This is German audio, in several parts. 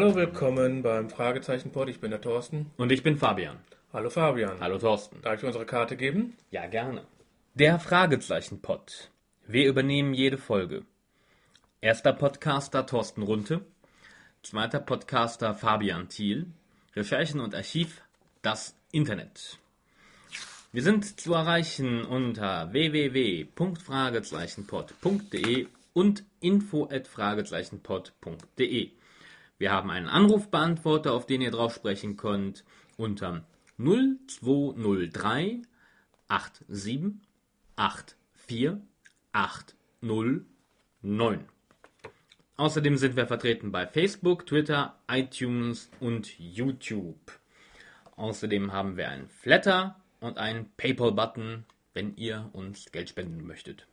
Hallo, willkommen beim Fragezeichenpod. Ich bin der Thorsten. Und ich bin Fabian. Hallo Fabian. Hallo Thorsten. Darf ich unsere Karte geben? Ja, gerne. Der Fragezeichenpod. Wir übernehmen jede Folge. Erster Podcaster Thorsten Runte. Zweiter Podcaster Fabian Thiel. Recherchen und Archiv das Internet. Wir sind zu erreichen unter www.fragezeichenpod.de und info@fragezeichenpod.de. Wir haben einen Anrufbeantworter, auf den ihr drauf sprechen könnt unter 0203 87 84 809. Außerdem sind wir vertreten bei Facebook, Twitter, iTunes und YouTube. Außerdem haben wir einen Flatter und einen PayPal-Button, wenn ihr uns Geld spenden möchtet.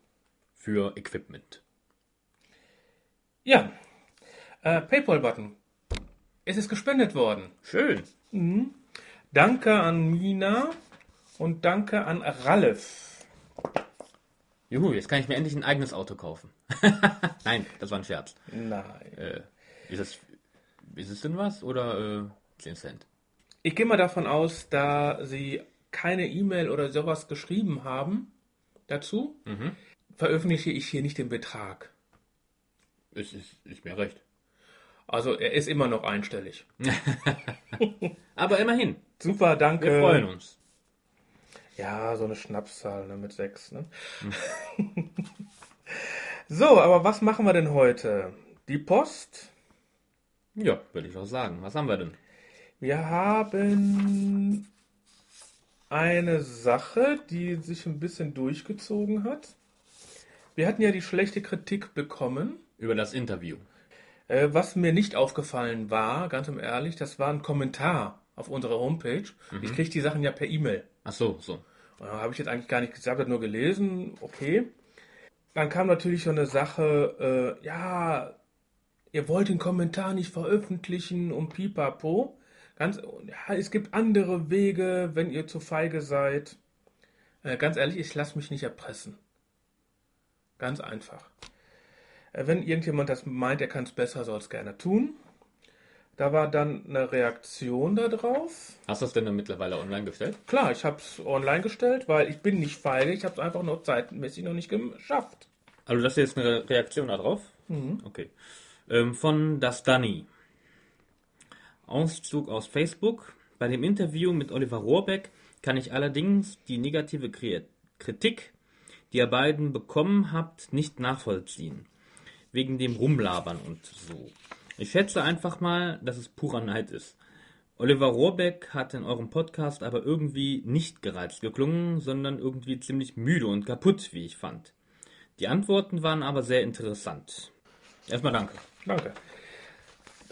Für Equipment. Ja. Äh, PayPal-Button. Es ist gespendet worden. Schön. Danke an Mina und danke an Ralf. Juhu, jetzt kann ich mir endlich ein eigenes Auto kaufen. Nein, das war ein Scherz. Nein. Äh, ist, es, ist es denn was oder äh, 10 Cent? Ich gehe mal davon aus, da Sie keine E-Mail oder sowas geschrieben haben dazu, veröffentliche ich hier nicht den Betrag. Es ist, ist mir recht. Also er ist immer noch einstellig. Aber immerhin, Super, danke. wir freuen uns. Ja, so eine Schnapszahl ne, mit sechs. Ne? so, aber was machen wir denn heute? Die Post. Ja, würde ich auch sagen. Was haben wir denn? Wir haben eine Sache, die sich ein bisschen durchgezogen hat. Wir hatten ja die schlechte Kritik bekommen. Über das Interview. Äh, was mir nicht aufgefallen war, ganz im ehrlich, das war ein Kommentar auf unserer Homepage. Ich kriege die Sachen ja per E-Mail. Ach so, so. Habe ich jetzt eigentlich gar nicht gesagt, habe nur gelesen, okay. Dann kam natürlich so eine Sache, äh, ja, ihr wollt den Kommentar nicht veröffentlichen und pipapo. Ganz, ja, es gibt andere Wege, wenn ihr zu feige seid. Äh, ganz ehrlich, ich lasse mich nicht erpressen. Ganz einfach. Äh, wenn irgendjemand das meint, er kann es besser, soll es gerne tun. Da war dann eine Reaktion darauf. Hast du das denn dann mittlerweile online gestellt? Klar, ich habe es online gestellt, weil ich bin nicht feige, ich habe es einfach nur zeitmäßig noch nicht geschafft. Also das ist jetzt eine Re- Reaktion darauf? Okay. Ähm, von Das Danny. Auszug aus Facebook. Bei dem Interview mit Oliver Rohrbeck kann ich allerdings die negative Kri- Kritik, die ihr beiden bekommen habt, nicht nachvollziehen. Wegen dem Rumlabern und so. Ich schätze einfach mal, dass es purer Neid ist. Oliver Rohrbeck hat in eurem Podcast aber irgendwie nicht gereizt geklungen, sondern irgendwie ziemlich müde und kaputt, wie ich fand. Die Antworten waren aber sehr interessant. Erstmal danke. Danke.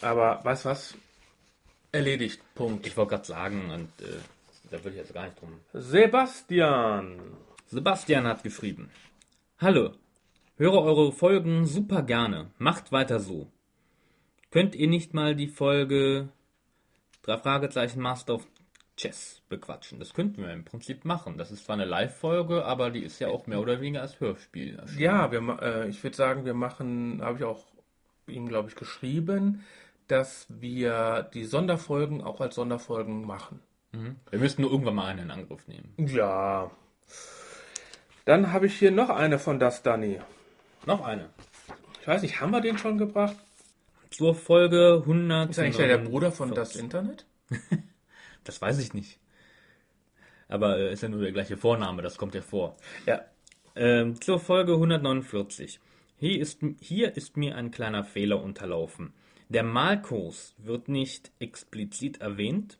Aber weißt was? Erledigt. Punkt. Ich wollte gerade sagen, und äh, da will ich jetzt gar nicht drum. Sebastian. Sebastian hat geschrieben. Hallo, höre eure Folgen super gerne. Macht weiter so. Könnt ihr nicht mal die Folge drei Fragezeichen Master of Chess bequatschen? Das könnten wir im Prinzip machen. Das ist zwar eine Live-Folge, aber die ist ja auch mehr oder weniger als Hörspiel. erschienen. Ja, wir, ma- äh, ich würde sagen, wir machen, habe ich auch ihm, glaube ich, geschrieben, dass wir die Sonderfolgen auch als Sonderfolgen machen. Wir müssten nur irgendwann mal einen in Angriff nehmen. Ja. Dann habe ich hier noch eine von Das Danny. Noch eine. Ich weiß nicht, haben wir den schon gebracht? Zur Folge 100. Ist eigentlich der, der Bruder von Das Internet? Das weiß ich nicht. Aber äh, ist ja nur der gleiche Vorname, das kommt ja vor. Ja. Ähm, zur Folge 149. Hier ist, hier ist mir ein kleiner Fehler unterlaufen. Der Malkurs wird nicht explizit erwähnt.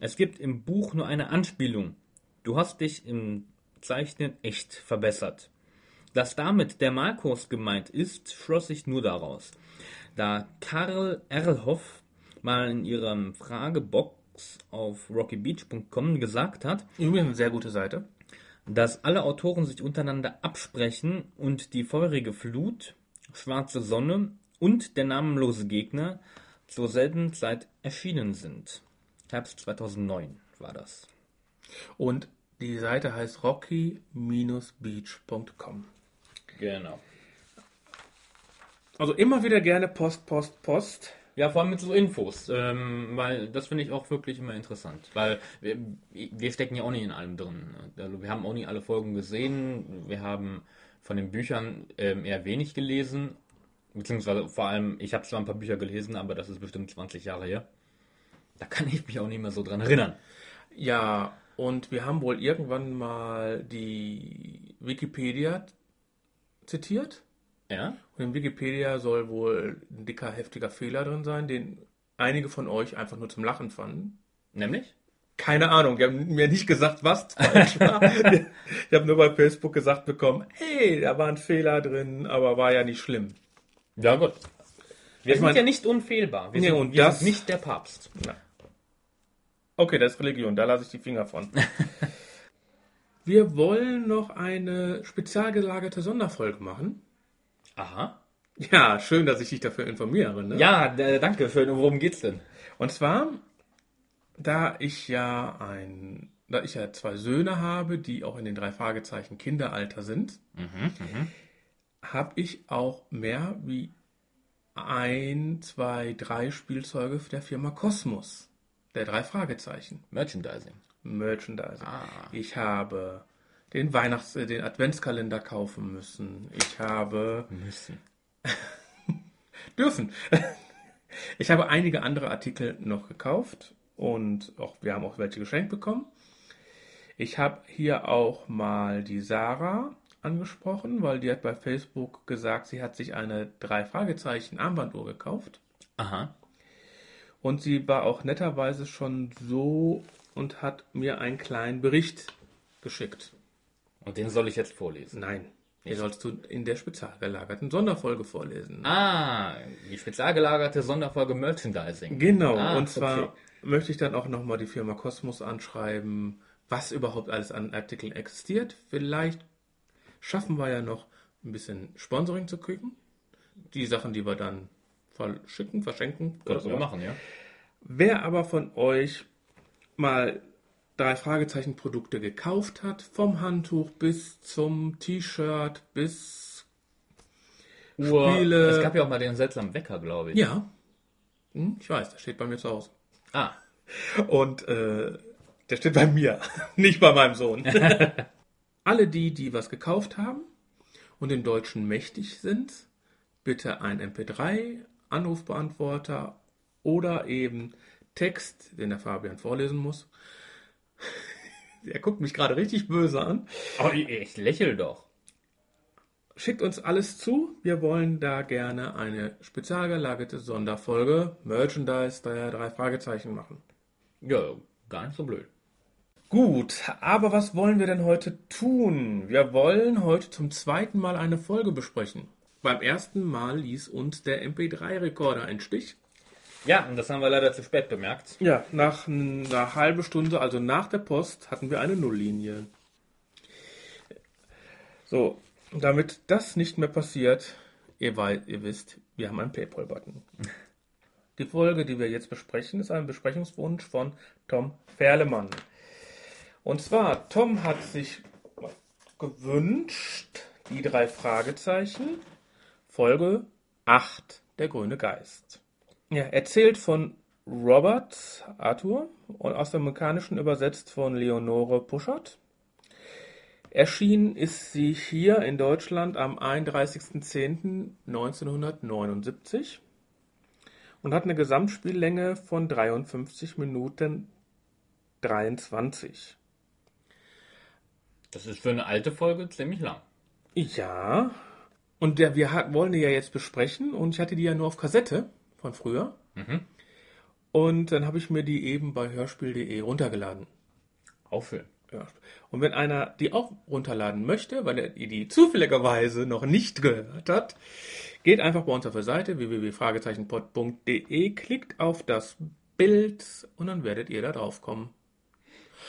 Es gibt im Buch nur eine Anspielung. Du hast dich im Zeichnen echt verbessert. Dass damit der Malkurs gemeint ist, schloss ich nur daraus. Da Karl Erlhoff mal in ihrem Fragebox auf rockybeach.com gesagt hat, Übrigens eine sehr gute Seite. dass alle Autoren sich untereinander absprechen und die feurige Flut, Schwarze Sonne und der namenlose Gegner zur selben Zeit erschienen sind. Herbst 2009 war das. Und die Seite heißt rocky-beach.com. Genau. Also immer wieder gerne Post, Post, Post. Ja, vor allem mit so Infos, ähm, weil das finde ich auch wirklich immer interessant, weil wir, wir stecken ja auch nicht in allem drin. Also wir haben auch nicht alle Folgen gesehen, wir haben von den Büchern ähm, eher wenig gelesen, beziehungsweise vor allem, ich habe zwar ein paar Bücher gelesen, aber das ist bestimmt 20 Jahre her. Da kann ich mich auch nicht mehr so dran erinnern. Ja, und wir haben wohl irgendwann mal die Wikipedia zitiert. Ja? Und in Wikipedia soll wohl ein dicker, heftiger Fehler drin sein, den einige von euch einfach nur zum Lachen fanden. Nämlich? Keine Ahnung, die haben mir nicht gesagt, was falsch war. ich habe nur bei Facebook gesagt bekommen, hey, da war ein Fehler drin, aber war ja nicht schlimm. Ja, gut. Wir Ich sind mein- ja nicht unfehlbar. Wir, Nee, sind, und wir das- sind nicht der Papst. Okay, das ist Religion, da lasse ich die Finger von. Wir wollen noch eine spezial gelagerte Sonderfolge machen. Aha. Ja, schön, dass ich dich dafür informiere. Ne? Ja, danke. Für, worum geht's denn? Und zwar, da ich ja ein, da ich ja zwei Söhne habe, die auch in den drei Fragezeichen Kinderalter sind, habe ich auch mehr wie ein, zwei, drei Spielzeuge der Firma Kosmos, der drei Fragezeichen. Merchandising. Merchandising. Ah. Ich habe den Weihnachts-, äh, den Adventskalender kaufen müssen. Ich habe Müssen. dürfen. Ich habe einige andere Artikel noch gekauft und auch, wir haben auch welche geschenkt bekommen. Ich habe hier auch mal die Sarah angesprochen, weil die hat bei Facebook gesagt, sie hat sich eine drei Fragezeichen Armbanduhr gekauft. Aha. Und sie war auch netterweise schon so und hat mir einen kleinen Bericht geschickt. Und den soll ich jetzt vorlesen. Nein, den sollst du in der spezial gelagerten Sonderfolge vorlesen. Ah, die spezial gelagerte Sonderfolge Merchandising. Genau, Ah, und zwar okay. möchte ich dann auch nochmal die Firma Kosmos anschreiben, was überhaupt alles an Artikeln existiert. Vielleicht schaffen wir ja noch ein bisschen Sponsoring zu kriegen. Die Sachen, die wir dann verschicken, verschenken. Können wir machen, ja? Wer aber von euch mal drei Fragezeichen Produkte gekauft hat, vom Handtuch bis zum T-Shirt bis Uhr. Spiele- Es gab ja auch mal den seltsamen Wecker, glaube ich. ja, hm, ich weiß, der steht bei mir zu Hause. Ah, Und äh, der steht bei mir, nicht bei meinem Sohn. Alle die, die was gekauft haben und den Deutschen mächtig sind, bitte ein MP3, Anrufbeantworter oder eben Text, den der Fabian vorlesen muss. Er guckt mich gerade richtig böse an. aber ich, ich lächel doch. Schickt uns alles zu. Wir wollen da gerne eine spezial gelagerte Sonderfolge Merchandise der drei Fragezeichen machen. Ja, gar nicht so blöd. Gut, aber was wollen wir denn heute tun? Wir wollen heute zum zweiten Mal eine Folge besprechen. Beim ersten Mal ließ uns der MP3-Rekorder einen Stich. Ja, und das haben wir leider zu spät bemerkt. Ja, nach einer halben Stunde, also nach der Post, hatten wir eine Nulllinie. So, damit das nicht mehr passiert, ihr, wei- ihr wisst, wir haben einen Paypal-Button. Die Folge, die wir jetzt besprechen, ist ein Besprechungswunsch von Tom Ferlemann. Und zwar, Tom hat sich gewünscht, die drei Fragezeichen, Folge 8, der grüne Geist. Ja, erzählt von Robert Arthur und aus dem Amerikanischen übersetzt von Leonore Puschert. Erschienen ist sie hier in Deutschland am 31.10.1979 und hat eine Gesamtspiellänge von 53 Minuten 23. Das ist für eine alte Folge ziemlich lang. Ja, und der, wir hat, wollen die ja jetzt besprechen und ich hatte die ja nur auf Kassette von früher. Und dann habe ich mir die eben bei hörspiel.de runtergeladen. Auffüllen. Ja. Und wenn einer die auch runterladen möchte, weil er die zufälligerweise noch nicht gehört hat, geht einfach bei uns auf der Seite www.fragezeichenpod.de, klickt auf das Bild und dann werdet ihr da drauf kommen.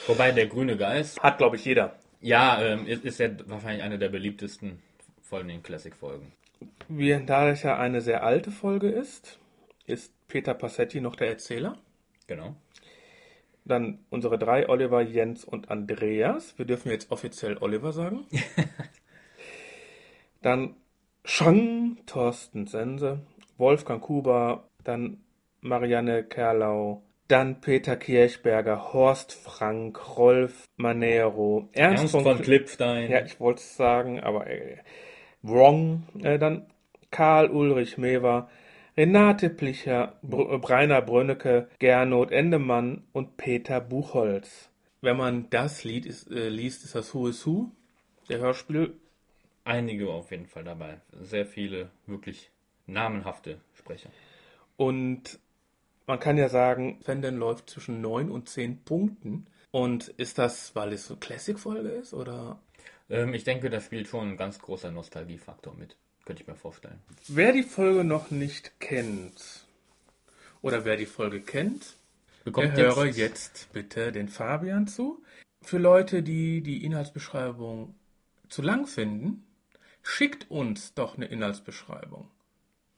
Wobei der grüne Geist, Hat, glaube ich, jeder. ja, ähm, ist, ist ja wahrscheinlich eine der beliebtesten von den Classic-Folgen. Da es ja eine sehr alte Folge ist, ist Peter Passetti noch der Erzähler. Genau. Dann unsere drei, Oliver, Jens und Andreas. Wir dürfen jetzt offiziell Oliver sagen. dann Shang, Thorsten Sense, Wolfgang Kuber, dann Marianne Kerlau, dann Peter Kirchberger, Horst Frank, Rolf Manero, Ernst, Ernst von, von Kl- Klippstein. Ja, ich wollte es sagen, aber äh, wrong. Äh, dann Karl Ulrich Mewer, Renate Plicher, Br Breiner Brönnecke, Gernot Endemann und Peter Buchholz. Wenn man das Lied ist, äh, liest, ist das Who is Who, der Hörspiel. Einige auf jeden Fall dabei. Sehr viele wirklich namenhafte Sprecher. Und man kann ja sagen, Fandom läuft zwischen 9 und 10 Punkten. Und ist das, weil es so Classic-Folge ist, oder? Ähm, ich denke, da spielt schon ein ganz großer Nostalgiefaktor mit. Könnte ich mir vorstellen. Wer die Folge noch nicht kennt, oder wer die Folge kennt, Bekommt der höre jetzt bitte den Fabian zu. Für Leute, die die Inhaltsbeschreibung zu lang finden, schickt uns doch eine Inhaltsbeschreibung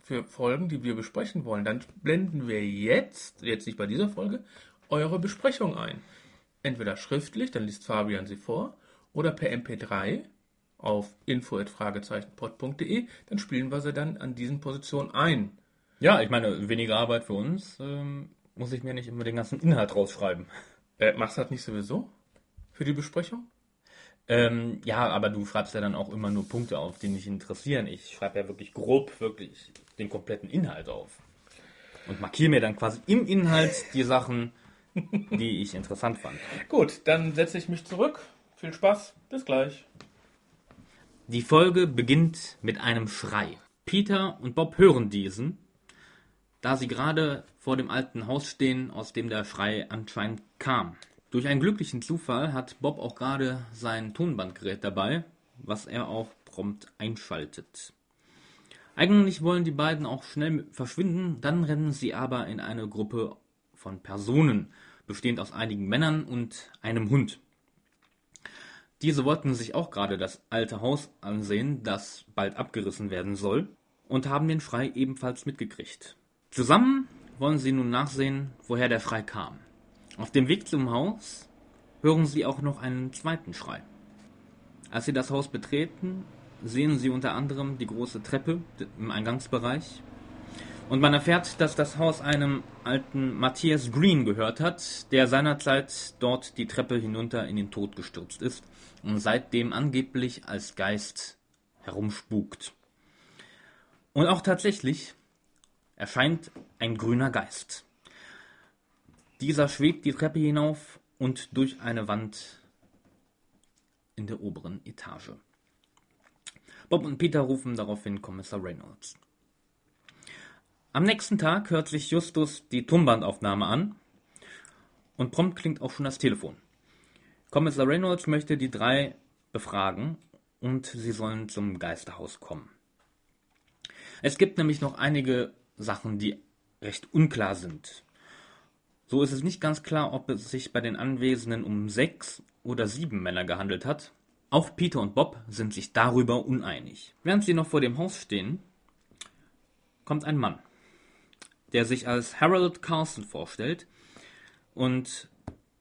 für Folgen, die wir besprechen wollen. Dann blenden wir jetzt, jetzt nicht bei dieser Folge, eure Besprechung ein. Entweder schriftlich, dann liest Fabian sie vor, oder per MP3 auf info.fragezeichenpod.de, dann spielen wir sie dann an diesen Positionen ein. Ja, ich meine, weniger Arbeit für uns. Ähm, muss ich mir nicht immer den ganzen Inhalt rausschreiben. Äh, machst du das nicht sowieso? Für die Besprechung? Ähm, ja, aber du schreibst ja dann auch immer nur Punkte auf, die mich interessieren. Ich schreibe ja wirklich grob, wirklich den kompletten Inhalt auf. Und markiere mir dann quasi im Inhalt die Sachen, die ich interessant fand. Gut, dann setze ich mich zurück. Viel Spaß. Bis gleich. Die Folge beginnt mit einem Schrei. Peter und Bob hören diesen, da sie gerade vor dem alten Haus stehen, aus dem der Schrei anscheinend kam. Durch einen glücklichen Zufall hat Bob auch gerade sein Tonbandgerät dabei, was er auch prompt einschaltet. Eigentlich wollen die beiden auch schnell verschwinden, dann rennen sie aber in eine Gruppe von Personen, bestehend aus einigen Männern und einem Hund. Diese wollten sich auch gerade das alte Haus ansehen, das bald abgerissen werden soll, und haben den Schrei ebenfalls mitgekriegt. Zusammen wollen sie nun nachsehen, woher der Schrei kam. Auf dem Weg zum Haus hören sie auch noch einen zweiten Schrei. Als sie das Haus betreten, sehen sie unter anderem die große Treppe im Eingangsbereich. Und man erfährt, dass das Haus einem alten Matthias Green gehört hat, der seinerzeit dort die Treppe hinunter in den Tod gestürzt ist und seitdem angeblich als Geist herumspukt. Und auch tatsächlich erscheint ein grüner Geist. Dieser schwebt die Treppe hinauf und durch eine Wand in der oberen Etage. Bob und Peter rufen daraufhin Kommissar Reynolds. Am nächsten Tag hört sich Justus die Tonbandaufnahme an und prompt klingt auch schon das Telefon. Kommissar Reynolds möchte die drei befragen und sie sollen zum Geisterhaus kommen. Es gibt nämlich noch einige Sachen, die recht unklar sind. So ist es nicht ganz klar, ob es sich bei den Anwesenden um sechs oder sieben Männer gehandelt hat. Auch Peter und Bob sind sich darüber uneinig. Während sie noch vor dem Haus stehen, kommt ein Mann, der sich als Harold Carson vorstellt und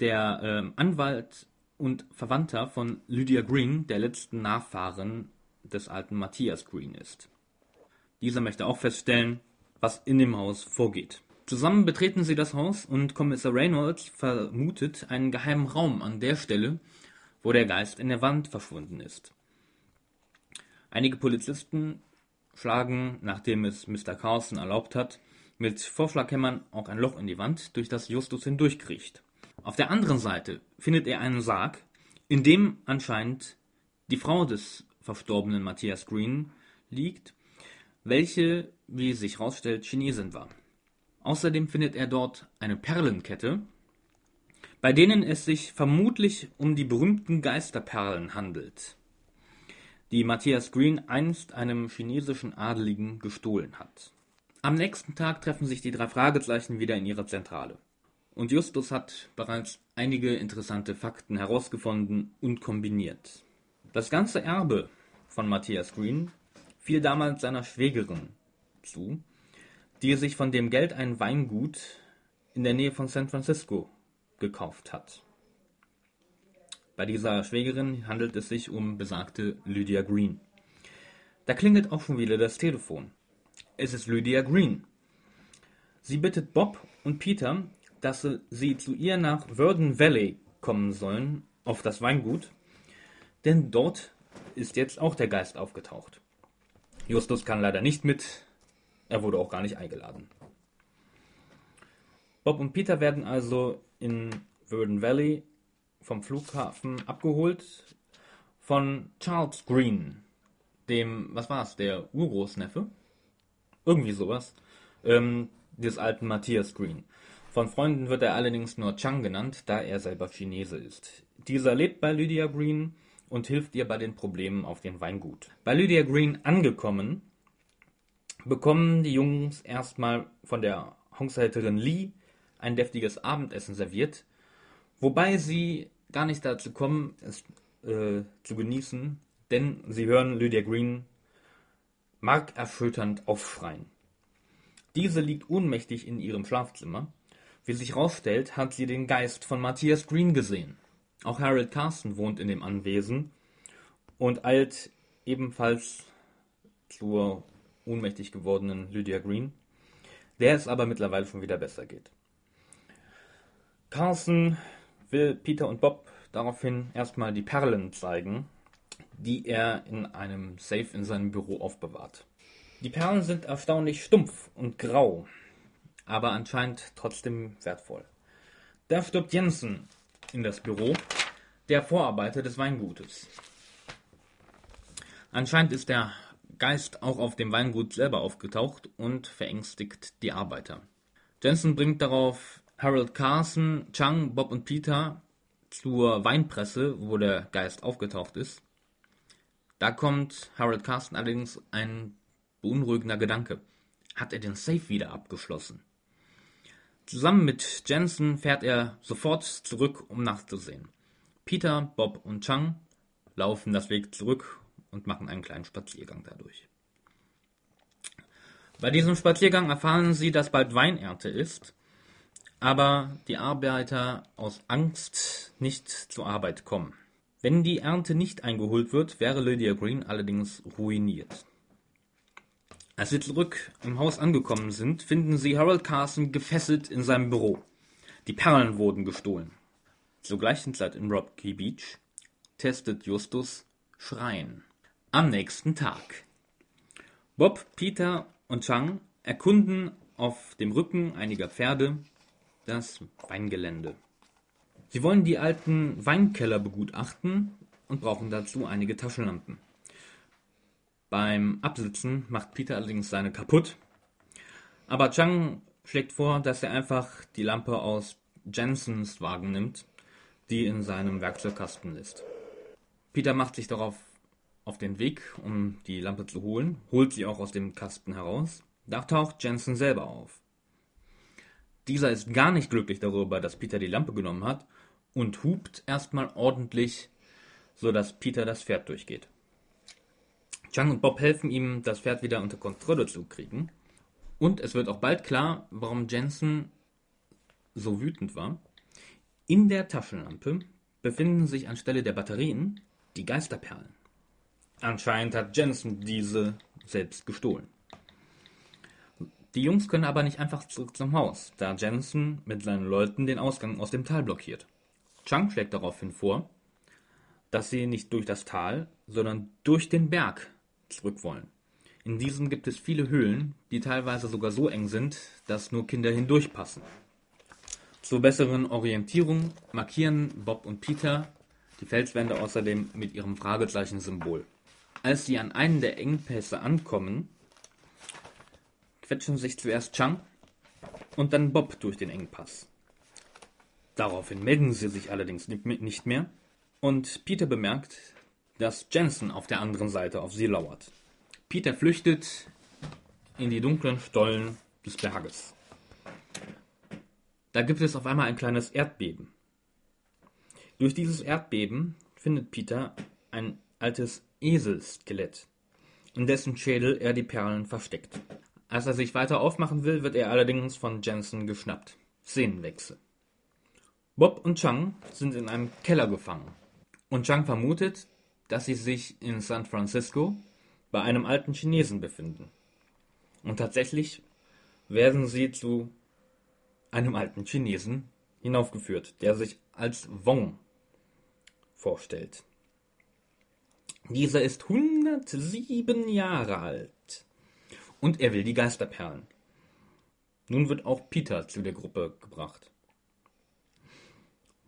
der ähm, Anwalt und Verwandter von Lydia Green, der letzten Nachfahren des alten Matthias Green ist. Dieser möchte auch feststellen, was in dem Haus vorgeht. Zusammen betreten sie das Haus und Kommissar Reynolds vermutet einen geheimen Raum an der Stelle, wo der Geist in der Wand verschwunden ist. Einige Polizisten schlagen, nachdem es Mr. Carson erlaubt hat, mit Vorschlaghämmern auch ein Loch in die Wand, durch das Justus hindurchkriecht. Auf der anderen Seite findet er einen Sarg, in dem anscheinend die Frau des verstorbenen Matthias Green liegt, welche, wie sich herausstellt, Chinesin war. Außerdem findet er dort eine Perlenkette, bei denen es sich vermutlich um die berühmten Geisterperlen handelt, die Matthias Green einst einem chinesischen Adeligen gestohlen hat. Am nächsten Tag treffen sich die drei Fragezeichen wieder in ihrer Zentrale. Und Justus hat bereits einige interessante Fakten herausgefunden und kombiniert. Das ganze Erbe von Matthias Green fiel damals seiner Schwägerin zu, die sich von dem Geld ein Weingut in der Nähe von San Francisco gekauft hat. Bei dieser Schwägerin handelt es sich um besagte Lydia Green. Da klingelt auch schon wieder das Telefon. Es ist Lydia Green. Sie bittet Bob und Peter, dass sie zu ihr nach Verdon Valley kommen sollen, auf das Weingut, denn dort ist jetzt auch der Geist aufgetaucht. Justus kann leider nicht mit, er wurde auch gar nicht eingeladen. Bob und Peter werden also in Verdon Valley vom Flughafen abgeholt von Charles Green, dem, was war's, der Urgroßneffe? Irgendwie sowas. Ähm, des alten Matthias Green. Von Freunden wird er allerdings nur Chang genannt, da er selber Chinese ist. Dieser lebt bei Lydia Green und hilft ihr bei den Problemen auf dem Weingut. Bei Lydia Green angekommen, bekommen die Jungs erstmal von der Haushälterin Lee ein deftiges Abendessen serviert, wobei sie gar nicht dazu kommen, es äh, zu genießen, denn sie hören Lydia Green markerschütternd aufschreien. Diese liegt ohnmächtig in ihrem Schlafzimmer. Wie sich herausstellt, hat sie den Geist von Matthias Green gesehen. Auch Harold Carson wohnt in dem Anwesen und eilt ebenfalls zur ohnmächtig gewordenen Lydia Green, der es aber mittlerweile schon wieder besser geht. Carson will Peter und Bob daraufhin erstmal die Perlen zeigen, die er in einem Safe in seinem Büro aufbewahrt. Die Perlen sind erstaunlich stumpf und grau, aber anscheinend trotzdem wertvoll. Da stirbt Jensen in das Büro, der Vorarbeiter des Weingutes. Anscheinend ist der Geist auch auf dem Weingut selber aufgetaucht und verängstigt die Arbeiter. Jensen bringt darauf Harold Carson, Chang, Bob und Peter zur Weinpresse, wo der Geist aufgetaucht ist. Da kommt Harold Carson allerdings ein beunruhigender Gedanke. Hat er den Safe wieder abgeschlossen? Zusammen mit Jensen fährt er sofort zurück, um nachzusehen. Peter, Bob und Chang laufen das Weg zurück und machen einen kleinen Spaziergang dadurch. Bei diesem Spaziergang erfahren sie, dass bald Weinernte ist aber die Arbeiter aus Angst nicht zur Arbeit kommen. Wenn die Ernte nicht eingeholt wird, wäre Lydia Green allerdings ruiniert. Als sie zurück im Haus angekommen sind, finden sie Harold Carson gefesselt in seinem Büro. Die Perlen wurden gestohlen. Zur gleichen Zeit in Rocky Beach testet Justus Schreien. Am nächsten Tag. Bob, Peter und Chang erkunden auf dem Rücken einiger Pferde das Weingelände. Sie wollen die alten Weinkeller begutachten und brauchen dazu einige Taschenlampen. Beim Absitzen macht Peter allerdings seine kaputt, aber Chang schlägt vor, dass er einfach die Lampe aus Jensens Wagen nimmt, die in seinem Werkzeugkasten ist. Peter macht sich darauf auf den Weg, um die Lampe zu holen, holt sie auch aus dem Kasten heraus. Da taucht Jensen selber auf. Dieser ist gar nicht glücklich darüber, dass Peter die Lampe genommen hat und hupt erstmal ordentlich, sodass Peter das Pferd durchgeht. Chang und Bob helfen ihm, das Pferd wieder unter Kontrolle zu kriegen. Und es wird auch bald klar, warum Jensen so wütend war. In der Taschenlampe befinden sich anstelle der Batterien die Geisterperlen. Anscheinend hat Jensen diese selbst gestohlen. Die Jungs können aber nicht einfach zurück zum Haus, da Jensen mit seinen Leuten den Ausgang aus dem Tal blockiert. Chang schlägt daraufhin vor, dass sie nicht durch das Tal, sondern durch den Berg zurück wollen. In diesem gibt es viele Höhlen, die teilweise sogar so eng sind, dass nur Kinder hindurchpassen. Zur besseren Orientierung markieren Bob und Peter die Felswände außerdem mit ihrem Fragezeichen-Symbol. Als sie an einen der Engpässe ankommen, quetschen sich zuerst Chang und dann Bob durch den Engpass. Daraufhin melden sie sich allerdings nicht mehr und Peter bemerkt, dass Jensen auf der anderen Seite auf sie lauert. Peter flüchtet in die dunklen Stollen des Berges. Da gibt es auf einmal ein kleines Erdbeben. Durch dieses Erdbeben findet Peter ein altes Eselskelett, in dessen Schädel er die Perlen versteckt. Als er sich weiter aufmachen will, wird er allerdings von Jensen geschnappt. Szenenwechsel. Bob und Chang sind in einem Keller gefangen. Und Chang vermutet, dass sie sich in San Francisco bei einem alten Chinesen befinden. Und tatsächlich werden sie zu einem alten Chinesen, hinaufgeführt, der sich als Wong vorstellt. Dieser ist 107 Jahre alt und er will die Geisterperlen. Nun wird auch Peter zu der Gruppe gebracht.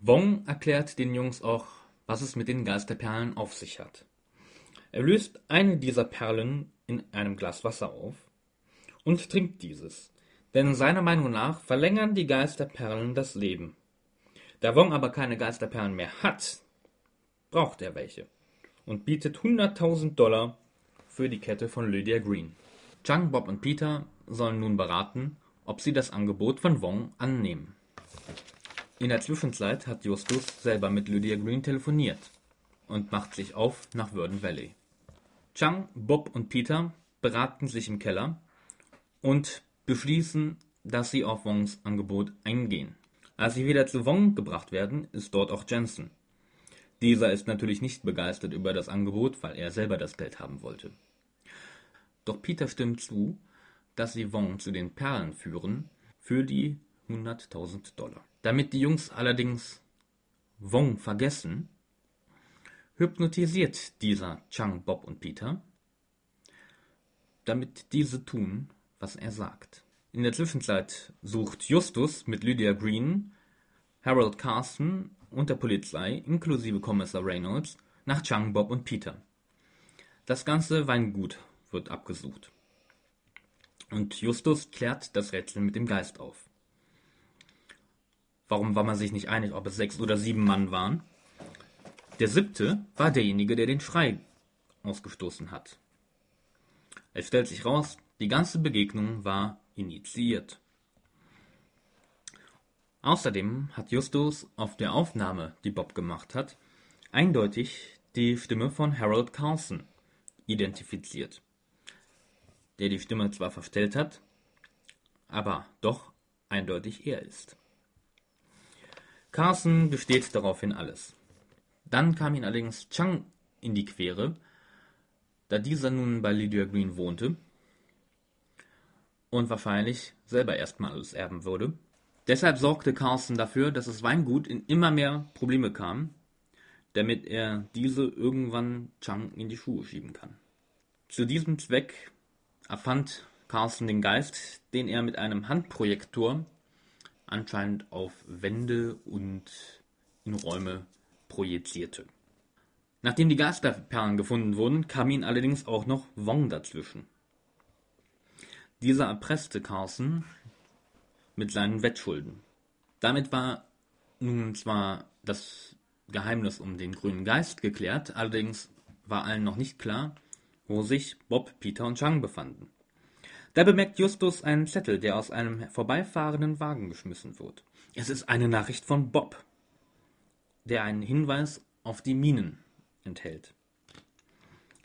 Wong erklärt den Jungs auch, was es mit den Geisterperlen auf sich hat. Er löst eine dieser Perlen in einem Glas Wasser auf und trinkt dieses, denn seiner Meinung nach verlängern die Geisterperlen das Leben. Da Wong aber keine Geisterperlen mehr hat, braucht er welche und bietet 100.000 Dollar für die Kette von Lydia Green. Chang, Bob und Peter sollen nun beraten, ob sie das Angebot von Wong annehmen. In der Zwischenzeit hat Justus selber mit Lydia Green telefoniert und macht sich auf nach Verdon Valley. Chang, Bob und Peter beraten sich im Keller und beschließen, dass sie auf Wongs Angebot eingehen. Als sie wieder zu Wong gebracht werden, ist dort auch Jensen. Dieser ist natürlich nicht begeistert über das Angebot, weil er selber das Geld haben wollte. Doch Peter stimmt zu, dass sie Wong zu den Perlen führen für die 100.000 Dollar. Damit die Jungs allerdings Wong vergessen, hypnotisiert dieser Chang, Bob und Peter, damit diese tun, was er sagt. In der Zwischenzeit sucht Justus mit Lydia Green, Harold Carson und der Polizei inklusive Kommissar Reynolds nach Chang, Bob und Peter. Das ganze Weingut wird abgesucht. Und Justus klärt das Rätsel mit dem Geist auf. Warum war man sich nicht einig, ob es sechs oder sieben Mann waren? Der siebte war derjenige, der den Schrei ausgestoßen hat. Es stellt sich raus, die ganze Begegnung war initiiert. Außerdem hat Justus auf der Aufnahme, die Bob gemacht hat, eindeutig die Stimme von Harold Carlson identifiziert, der die Stimme zwar verstellt hat, aber doch eindeutig er ist. Carson besteht daraufhin alles. Dann kam ihn allerdings Chang in die Quere, da dieser nun bei Lydia Green wohnte und wahrscheinlich selber erstmal alles erben würde. Deshalb sorgte Carson dafür, dass das Weingut in immer mehr Probleme kam, damit er diese irgendwann Chang in die Schuhe schieben kann. Zu diesem Zweck erfand Carson den Geist, den er mit einem Handprojektor anscheinend auf Wände und in Räume projizierte. Nachdem die Geisterperlen gefunden wurden, kam ihm allerdings auch noch Wong dazwischen. Dieser erpresste Carson mit seinen Wettschulden. Damit war nun zwar das Geheimnis um den grünen Geist geklärt, allerdings war allen noch nicht klar, wo sich Bob, Peter und Chang befanden. Da bemerkt Justus einen Zettel, der aus einem vorbeifahrenden Wagen geschmissen wird. Es ist eine Nachricht von Bob, der einen Hinweis auf die Minen enthält.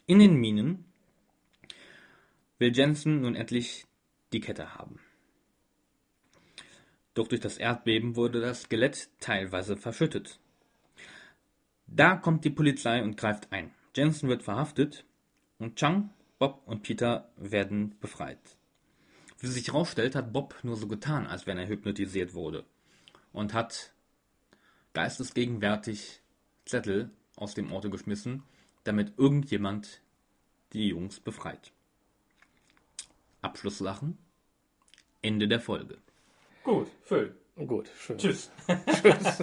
In den Minen will Jensen nun endlich die Kette haben. Doch durch das Erdbeben wurde das Skelett teilweise verschüttet. Da kommt die Polizei und greift ein. Jensen wird verhaftet und Chang, Bob und Peter werden befreit. Wie sich herausstellt, hat Bob nur so getan, als wenn er hypnotisiert wurde und hat geistesgegenwärtig Zettel aus dem Auto geschmissen, damit irgendjemand die Jungs befreit. Abschlusslachen. Ende der Folge. Gut, schön. Gut, schön. Tschüss. Tschüss.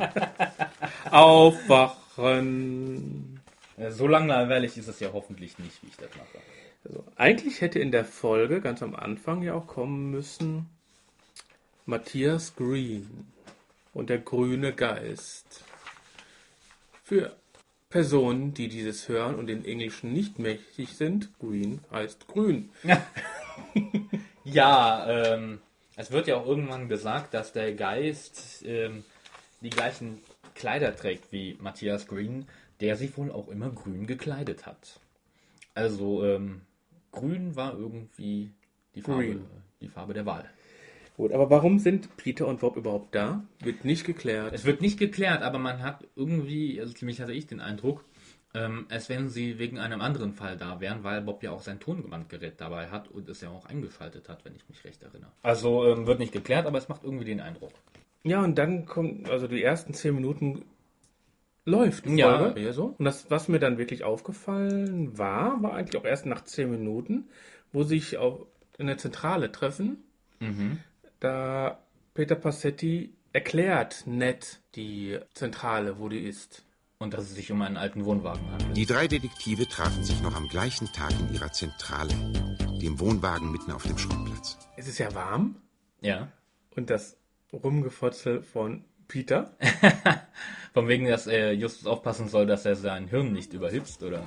Aufwachen. So langweilig ist es ja hoffentlich nicht, wie ich das mache. Also, eigentlich hätte in der Folge ganz am Anfang ja auch kommen müssen Matthias Green und der grüne Geist. Für Personen, die dieses hören und den Englischen nicht mächtig sind, Green heißt grün. ja, ähm, es wird ja auch irgendwann gesagt, dass der Geist ähm, die gleichen Kleider trägt wie Matthias Green, der sich wohl auch immer grün gekleidet hat. Also ähm, grün war irgendwie die Farbe, die Farbe der Wahl. Gut, aber warum sind Peter und Bob überhaupt da? Wird nicht geklärt. Es wird nicht geklärt, aber man hat irgendwie, also zumindest hatte ich den Eindruck, ähm, als wenn sie wegen einem anderen Fall da wären, weil Bob ja auch sein Tonbandgerät dabei hat und es ja auch eingeschaltet hat, wenn ich mich recht erinnere. Also ähm, wird nicht geklärt, aber es macht irgendwie den Eindruck. Ja, und dann kommt, also die ersten zehn Minuten läuft die Ja, Folge. so. Und das, was mir dann wirklich aufgefallen war, war eigentlich auch erst nach zehn Minuten, wo sich auch in der Zentrale treffen, da Peter Passetti erklärt nett die Zentrale, wo die ist. Und dass es sich um einen alten Wohnwagen handelt. Die drei Detektive trafen sich noch am gleichen Tag in ihrer Zentrale, dem Wohnwagen mitten auf dem Schrottplatz. Es ist ja warm Ja. und das Rumgefotzel von Peter. Von wegen, dass er Justus aufpassen soll, dass er sein Hirn nicht überhitzt, oder?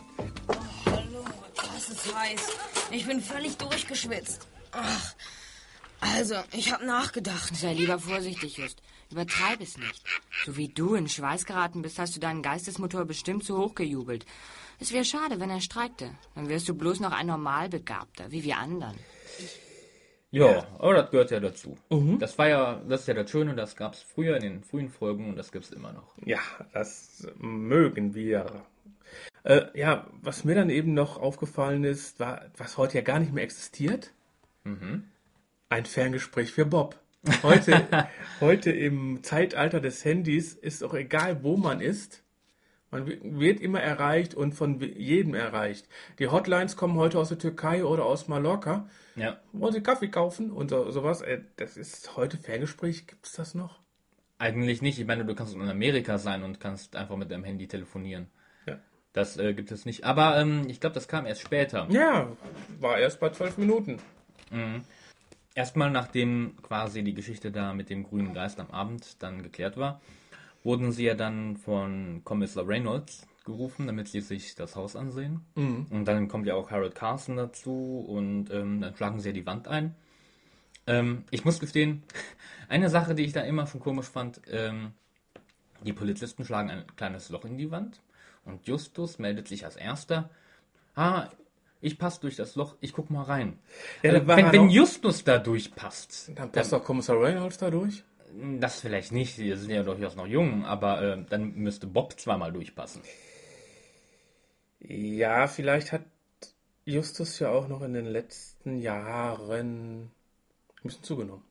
Hallo, das ist heiß. Ich bin völlig durchgeschwitzt. Ach, also, ich habe nachgedacht. Sei lieber vorsichtig, Just. Übertreib es nicht. So wie du in Schweiß geraten bist, hast du deinen Geistesmotor bestimmt zu hoch gejubelt. Es wäre schade, wenn er streikte. Dann wärst du bloß noch ein Normalbegabter, wie wir anderen. Ja, aber das gehört ja dazu. Das war ja, das ist ja das Schöne, das gab es früher in den frühen Folgen und das gibt es immer noch. Ja, das mögen wir. Äh, ja, was mir dann eben noch aufgefallen ist, war, was heute ja gar nicht mehr existiert, ein Ferngespräch für Bob. Heute, heute im Zeitalter des Handys ist auch egal, wo man ist. Man wi- wird immer erreicht und von jedem erreicht. Die Hotlines kommen heute aus der Türkei oder aus Mallorca. Ja. Wollen Sie Kaffee kaufen und so, sowas? Äh, Das ist heute Ferngespräch. Gibt es das noch? Eigentlich nicht. Ich meine, du kannst in Amerika sein und kannst einfach mit deinem Handy telefonieren. Ja. Das äh, gibt es nicht. Aber ähm, ich glaube, das kam erst später. Ja, war erst bei zwölf Minuten. Erstmal nachdem quasi die Geschichte da mit dem grünen Geist am Abend dann geklärt war, wurden sie ja dann von Kommissar Reynolds gerufen, damit sie sich das Haus ansehen. Und dann kommt ja auch Harold Carson dazu und ähm, dann schlagen sie ja die Wand ein. Ähm, ich muss gestehen, eine Sache, die ich da immer schon komisch fand, ähm, die Polizisten schlagen ein kleines Loch in die Wand und Justus meldet sich als erster. Ah, ich passe durch das Loch, ich guck mal rein. Ja, war wenn, wenn Justus da durchpasst, Dann passt auch Kommissar Reynolds da durch. das vielleicht nicht, die sind ja durchaus noch jung, aber äh, dann müsste Bob zweimal durchpassen. Ja, vielleicht hat Justus ja auch noch in den letzten Jahren ein bisschen zugenommen.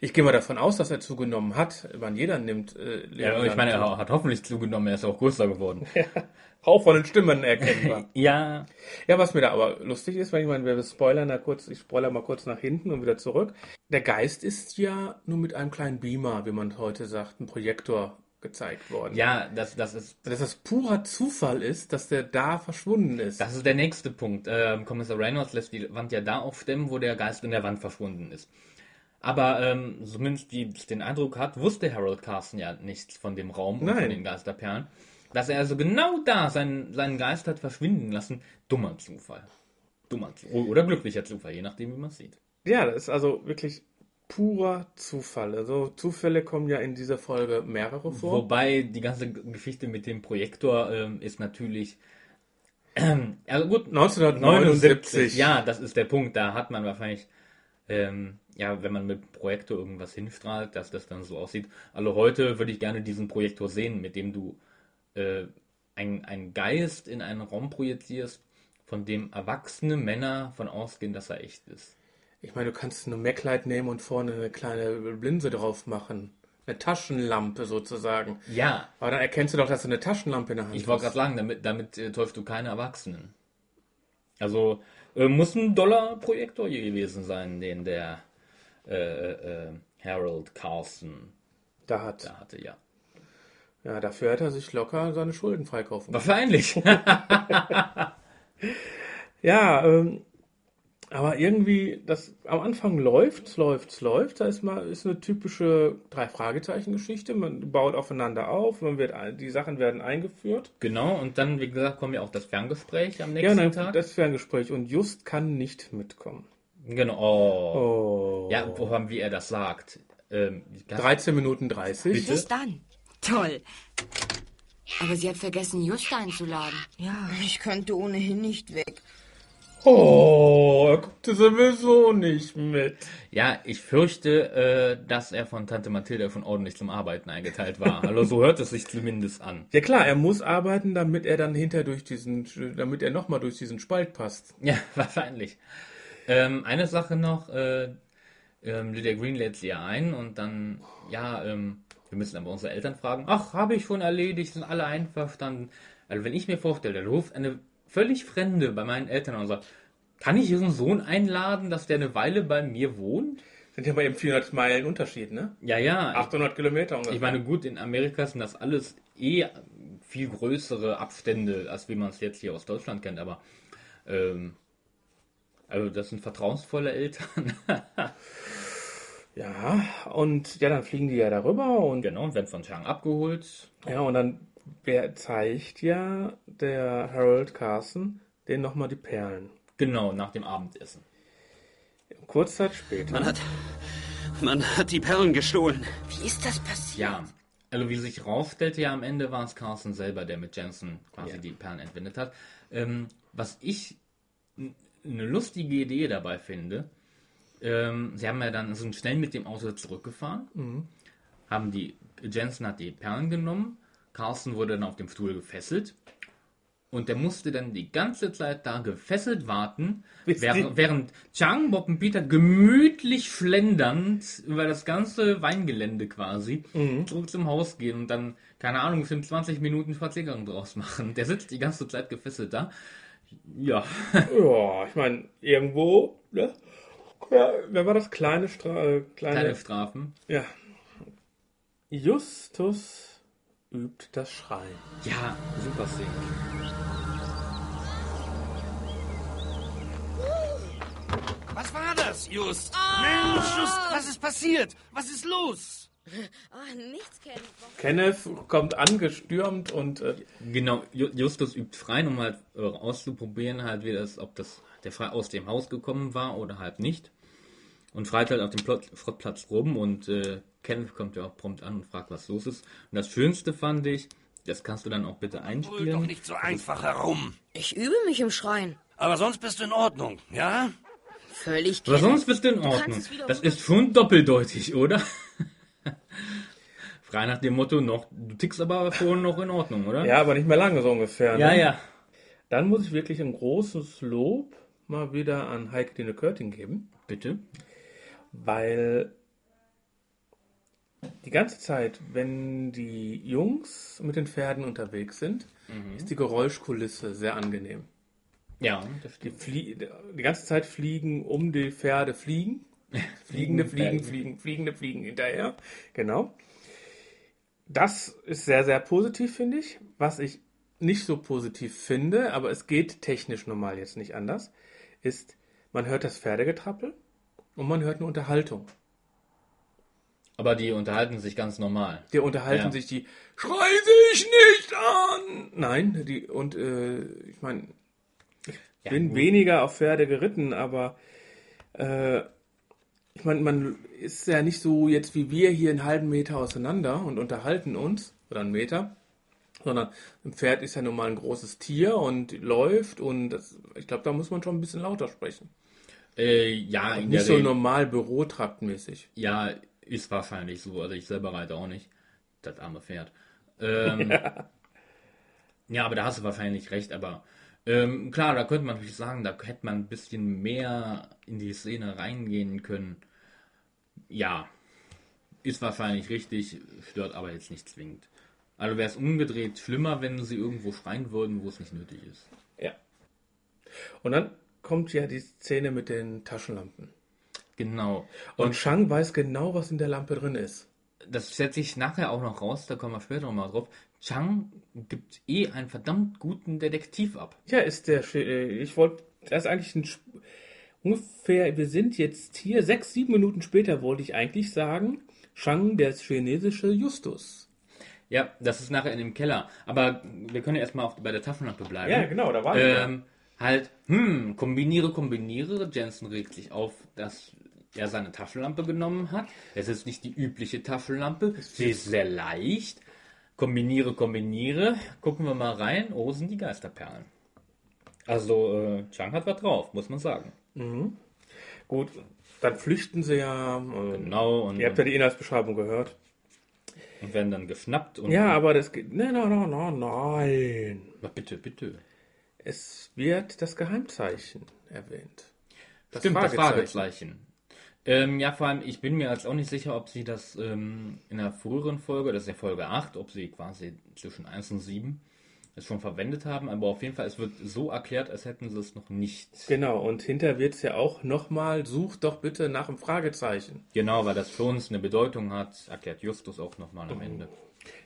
Ich gehe mal davon aus, dass er zugenommen hat. Man jeder nimmt. Äh, Ja, ich meine, er hat hoffentlich zugenommen, er ist auch größer geworden. Hauch von den Stimmen erkennbar. ja, ja, was mir da aber lustig ist, weil ich meine, wir spoilern da kurz, ich spoiler mal kurz nach hinten und wieder zurück. Der Geist ist ja nur mit einem kleinen Beamer, wie man heute sagt, ein Projektor gezeigt worden. ja, das, das ist Dass das purer Zufall ist, dass der da verschwunden ist. Das ist der nächste Punkt. Ähm, Kommissar Reynolds lässt die Wand ja da aufstemmen, wo der Geist in der Wand verschwunden ist. Aber ähm, zumindest die es den Eindruck hat, wusste Harold Carson ja nichts von dem Raum und Nein. von den Geisterperlen. Dass er also genau da seinen, seinen Geist hat verschwinden lassen. Dummer Zufall. Dummer Zufall. Oder glücklicher Zufall, je nachdem, wie man es sieht. Ja, das ist also wirklich purer Zufall. Also Zufälle kommen ja in dieser Folge mehrere vor. Wobei die ganze Geschichte mit dem Projektor ähm, ist natürlich. Ähm, also gut, 1979. Ja, das ist der Punkt. Da hat man wahrscheinlich, ähm, ja, wenn man mit Projektor irgendwas hinstrahlt, dass das dann so aussieht. Also heute würde ich gerne diesen Projektor sehen, mit dem du äh, einen Geist in einen Raum projizierst, von dem erwachsene Männer von ausgehen, dass er echt ist. Ich meine, du kannst eine Mac-Light nehmen und vorne eine kleine Linse drauf machen. Eine Taschenlampe sozusagen. Ja, Aber dann erkennst du doch, dass du eine Taschenlampe in der Hand Ich wollte hast. gerade sagen, damit, damit äh, täufst du keine Erwachsenen. Also äh, muss ein Dollarprojektor gewesen sein, den der äh, äh, Harold Carson Da hat. da hatte, ja. Ja, dafür hätte er sich locker seine Schulden freikaufen. können. Wahrscheinlich. Ja, ähm, aber irgendwie, das am Anfang läuft, läuft, läuft. Da ist mal ist eine typische drei Fragezeichen Geschichte. Man baut aufeinander auf, man wird die Sachen werden eingeführt. genau, und dann, wie gesagt, kommt ja auch das Ferngespräch am Ja, nächsten dann, Tag. das Ferngespräch und Just kann nicht mitkommen. genau. Oh. Oh. Ja, wo haben wie er das sagt. Ähm, das- 13 Minuten 30. Bitte? Bis dann. Toll. Aber sie hat vergessen, Just einzuladen. Ja, ich könnte ohnehin nicht weg. Oh, er guckte sowieso nicht mit. Ja, ich fürchte, äh, dass er von Tante Mathilda schon ordentlich zum Arbeiten eingeteilt war. Also so hört es sich zumindest an. Ja klar, er muss arbeiten, damit er dann hinter durch diesen, damit er nochmal durch diesen Spalt passt. Ja, wahrscheinlich. Ähm, eine Sache noch, äh, ähm, Lydia Green lädt sie ja ein und dann, ja, ähm, wir müssen aber unsere Eltern fragen, ach, habe ich schon erledigt, sind alle einverstanden. Also wenn ich mir vorstelle, da ruft eine völlig Fremde bei meinen Eltern und sagt, kann ich ihren Sohn einladen, dass der eine Weile bei mir wohnt? Sind ja mal eben 400 Meilen Unterschied, ne? Ja, ja. 800 Kilometer ungefähr. Ich meine, gut, in Amerika sind das alles eh viel größere Abstände, als wie man es jetzt hier aus Deutschland kennt, aber ähm, also das sind vertrauensvolle Eltern. ja, und ja, dann fliegen die ja darüber und genau, werden von Chang abgeholt. ja, und dann zeigt ja der Harold Carson den nochmal die Perlen. Genau, nach dem Abendessen. Kurz Zeit später. Man hat. Man hat die Perlen gestohlen. Wie ist das passiert? Ja, also wie sich rausstellte, ja am Ende war es Carson selber, der mit Jensen quasi Ja. die Perlen entwendet hat. Ähm, was ich eine lustige Idee dabei finde, ähm, sie haben ja dann sind schnell mit dem Auto zurückgefahren, haben die Jensen hat die Perlen genommen, Carson wurde dann auf dem Stuhl gefesselt und der musste dann die ganze Zeit da gefesselt warten, während, während Chang, Bob und Peter gemütlich schlendernd über das ganze Weingelände quasi zurück zum Haus gehen und dann, keine Ahnung, bestimmt 20 Minuten Spaziergang draus machen. Der sitzt die ganze Zeit gefesselt da. Ja, Ja, ich meine, irgendwo, ne? Ja, wer war das? Kleine Stra äh, kleine, kleine Strafen. Ja. Justus übt das Schreien. Ja, super Szene. Was war das, Just? Mensch, Just, was ist passiert? Was ist los? Ah, nichts, Ken. Kenneth kommt angestürmt und äh, Genau, Ju- Justus übt frei, um halt äh, auszuprobieren, halt wie das, ob das der frei aus dem Haus gekommen war oder halt nicht. Und freit halt auf dem Plot, Schrottplatz rum und äh, Kenneth kommt ja auch prompt an und fragt, was los ist. Und das Schönste fand ich, das kannst du dann auch bitte Brüll einspielen. doch nicht so einfach herum. Ich übe mich im Schreien. Aber sonst bist du in Ordnung, ja? Völlig Aber Ken. sonst bist du in Ordnung. wiederholen. Das ist schon doppeldeutig, oder? Frei nach dem Motto, noch, du tickst aber schon noch in Ordnung, oder? ja, aber nicht mehr lange so ungefähr. Ja, ne? ja. Dann muss ich wirklich ein großes Lob mal wieder an Heike Dine Körting geben, Bitte. weil die ganze Zeit, wenn die Jungs mit den Pferden unterwegs sind, ist die Geräuschkulisse sehr angenehm. Ja, das Die, stimmt. die ganze Zeit fliegen um die Pferde fliegen. Fliegende, fliegen, fliegen, fliegende, fliegen hinterher. Genau. Das ist sehr, sehr positiv, finde ich. Was ich nicht so positiv finde, aber es geht technisch normal jetzt nicht anders, ist, man hört das Pferdegetrappel und man hört eine Unterhaltung. Aber die unterhalten sich ganz normal. Die unterhalten Ja. sich, die schrei sich nicht an. Nein, die und äh, ich meine, ich bin gut. weniger auf Pferde geritten, aber äh, ich meine, man ist ja nicht so jetzt wie wir hier einen halben Meter auseinander und unterhalten uns oder einen Meter, sondern ein Pferd ist ja nun mal ein großes Tier und läuft und das, ich glaube, da muss man schon ein bisschen lauter sprechen. Äh, ja, in Nicht so normal bürotraktmäßig. Ja, ist wahrscheinlich so. Also ich selber reite auch nicht. Das arme Pferd. Ähm, ja. aber da hast du wahrscheinlich recht. Aber ähm, klar, da könnte man natürlich sagen, da hätte man ein bisschen mehr in die Szene reingehen können. Ja, ist wahrscheinlich richtig, stört aber jetzt nicht zwingend. Also wäre es umgedreht schlimmer, wenn sie irgendwo schreien würden, wo es nicht nötig ist. Ja. Und dann kommt ja die Szene mit den Taschenlampen. Genau. Und Shang weiß genau, was in der Lampe drin ist. das setze ich nachher auch noch raus, da kommen wir später nochmal drauf. Chang gibt eh einen verdammt guten Detektiv ab. Ja, ist der. Äh, Ich wollte. Das ist eigentlich ein. Ungefähr. Wir sind jetzt hier. Sechs, sieben Minuten später wollte ich eigentlich sagen. Shang, der chinesische Justus. Ja, das ist nachher in dem Keller. Aber wir können ja erstmal auf- bei der Taschenlampe bleiben. genau, da war Ähm, halt, hm, kombiniere, kombiniere. Jensen regt sich auf, dass er seine Taschenlampe genommen hat. Es ist nicht die übliche Taschenlampe. Sie ist sehr leicht. Kombiniere, kombiniere. Gucken wir mal rein. Oh, sind die Geisterperlen. Also, äh, Chang hat was drauf, muss man sagen. Gut, dann flüchten sie ja. äh, Genau, und, Ihr habt ja die Inhaltsbeschreibung gehört. und werden dann geschnappt und. Ja, aber das geht. Nein, nein, nein, nein, nein. Na, bitte, bitte. Es wird das Geheimzeichen erwähnt. Das Stimmt, das Fragezeichen. Ähm, ja, vor allem, ich bin mir jetzt auch nicht sicher, ob sie das ähm, in der früheren Folge, das ist ja Folge 8, ob sie quasi zwischen 1 und 7 es schon verwendet haben, aber auf jeden Fall, es wird so erklärt, als hätten sie es noch nicht. Genau, und hinter wird es ja auch nochmal, sucht doch bitte nach einem Fragezeichen. Genau, weil das für uns eine Bedeutung hat, erklärt Justus auch nochmal am Ende.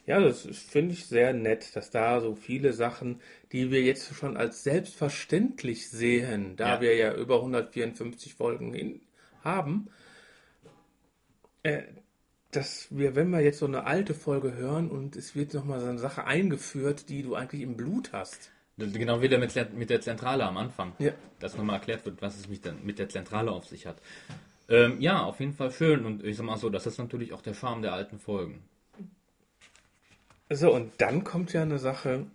Ja, das finde ich sehr nett, dass da so viele Sachen, die wir jetzt schon als selbstverständlich sehen, da Ja. wir ja über 154 Folgen hin haben, äh, dass wir, wenn wir jetzt so eine alte Folge hören und es wird nochmal so eine Sache eingeführt, die du eigentlich im Blut hast. Genau wieder mit, der- mit der Zentrale am Anfang. Ja. Dass nochmal erklärt wird, was es mit der, mit der Zentrale auf sich hat. Ähm, ja, auf jeden Fall schön. Und ich sag mal so, das ist natürlich auch der Charme der alten Folgen. So, und dann kommt ja eine Sache,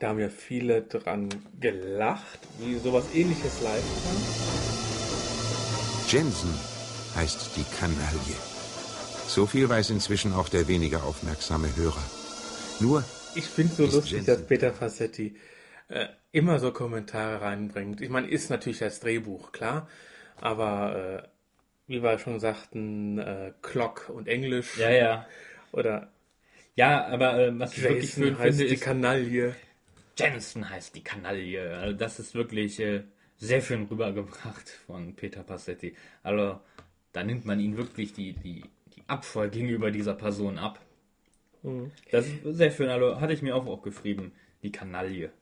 da haben ja viele dran gelacht, wie sowas ähnliches live kam. Jensen heißt die Kanaille. So viel weiß inzwischen auch der weniger aufmerksame Hörer. Nur, Ich finde so lustig, Jensen. dass Peter Fassetti äh, immer so Kommentare reinbringt. Ich meine, ist natürlich das Drehbuch, klar, aber äh, wie wir schon sagten, äh, Clock und Englisch Ja, ja. oder Ja, aber äh, was ich wirklich Jason schön heißt finde, die ist, Kanaille. Jensen heißt die Kanaille. Also das ist wirklich äh, sehr schön rübergebracht von Peter Passetti. Also da nimmt man ihn wirklich die, die, die Abscheu gegenüber dieser Person ab. Das ist sehr schön. Also hatte ich mir auch, auch geschrieben, die Kanaille.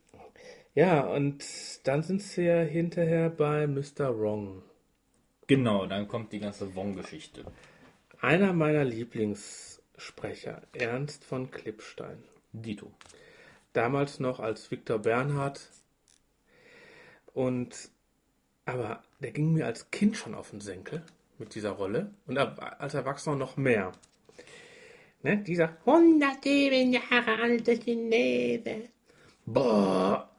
Ja, und dann sind sie ja hinterher bei Mr. Wrong. Genau, dann kommt die ganze Wong-Geschichte. Einer meiner Lieblingssprecher, Ernst von Klippstein. Dito. damals noch als Viktor Bernhard. Und aber der ging mir als Kind schon auf den Senkel mit dieser Rolle und als Erwachsener noch mehr. Ne, dieser 107 Jahre alte Chinese. Boah,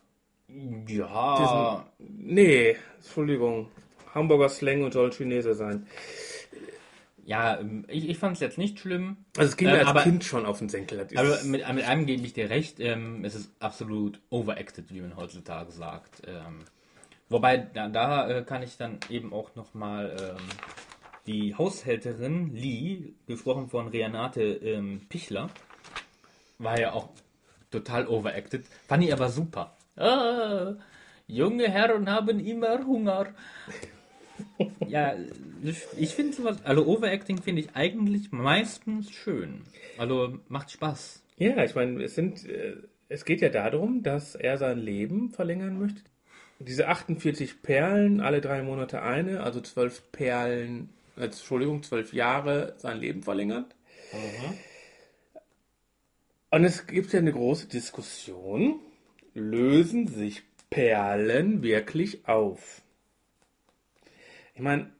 Ja, nee, Entschuldigung. Hamburger Slang und soll Chinese sein. ja, ähm, ich, ich fand es jetzt nicht schlimm. Also es ging Ähm, mir als aber- Kind schon auf den Senkel. Aber mit, mit einem gebe ich dir recht, ähm, es ist absolut overacted, wie man heutzutage sagt. Ähm, wobei, da, da äh, kann ich dann eben auch nochmal ähm, die Haushälterin Lee, gesprochen von Renate ähm, Pichler, war ja auch total overacted. Fand ich aber super. Ah, junge Herren haben immer Hunger. Ja, ich, finde sowas, also Overacting finde ich eigentlich meistens schön. Also macht Spaß. Ja, ich meine, es sind, äh, es geht ja darum, dass er sein Leben verlängern möchte. Diese 48 Perlen, alle drei Monate eine, also zwölf Perlen, äh, Entschuldigung, zwölf Jahre sein Leben verlängert. Und es gibt ja eine große Diskussion, lösen sich Perlen wirklich auf? Ich meine,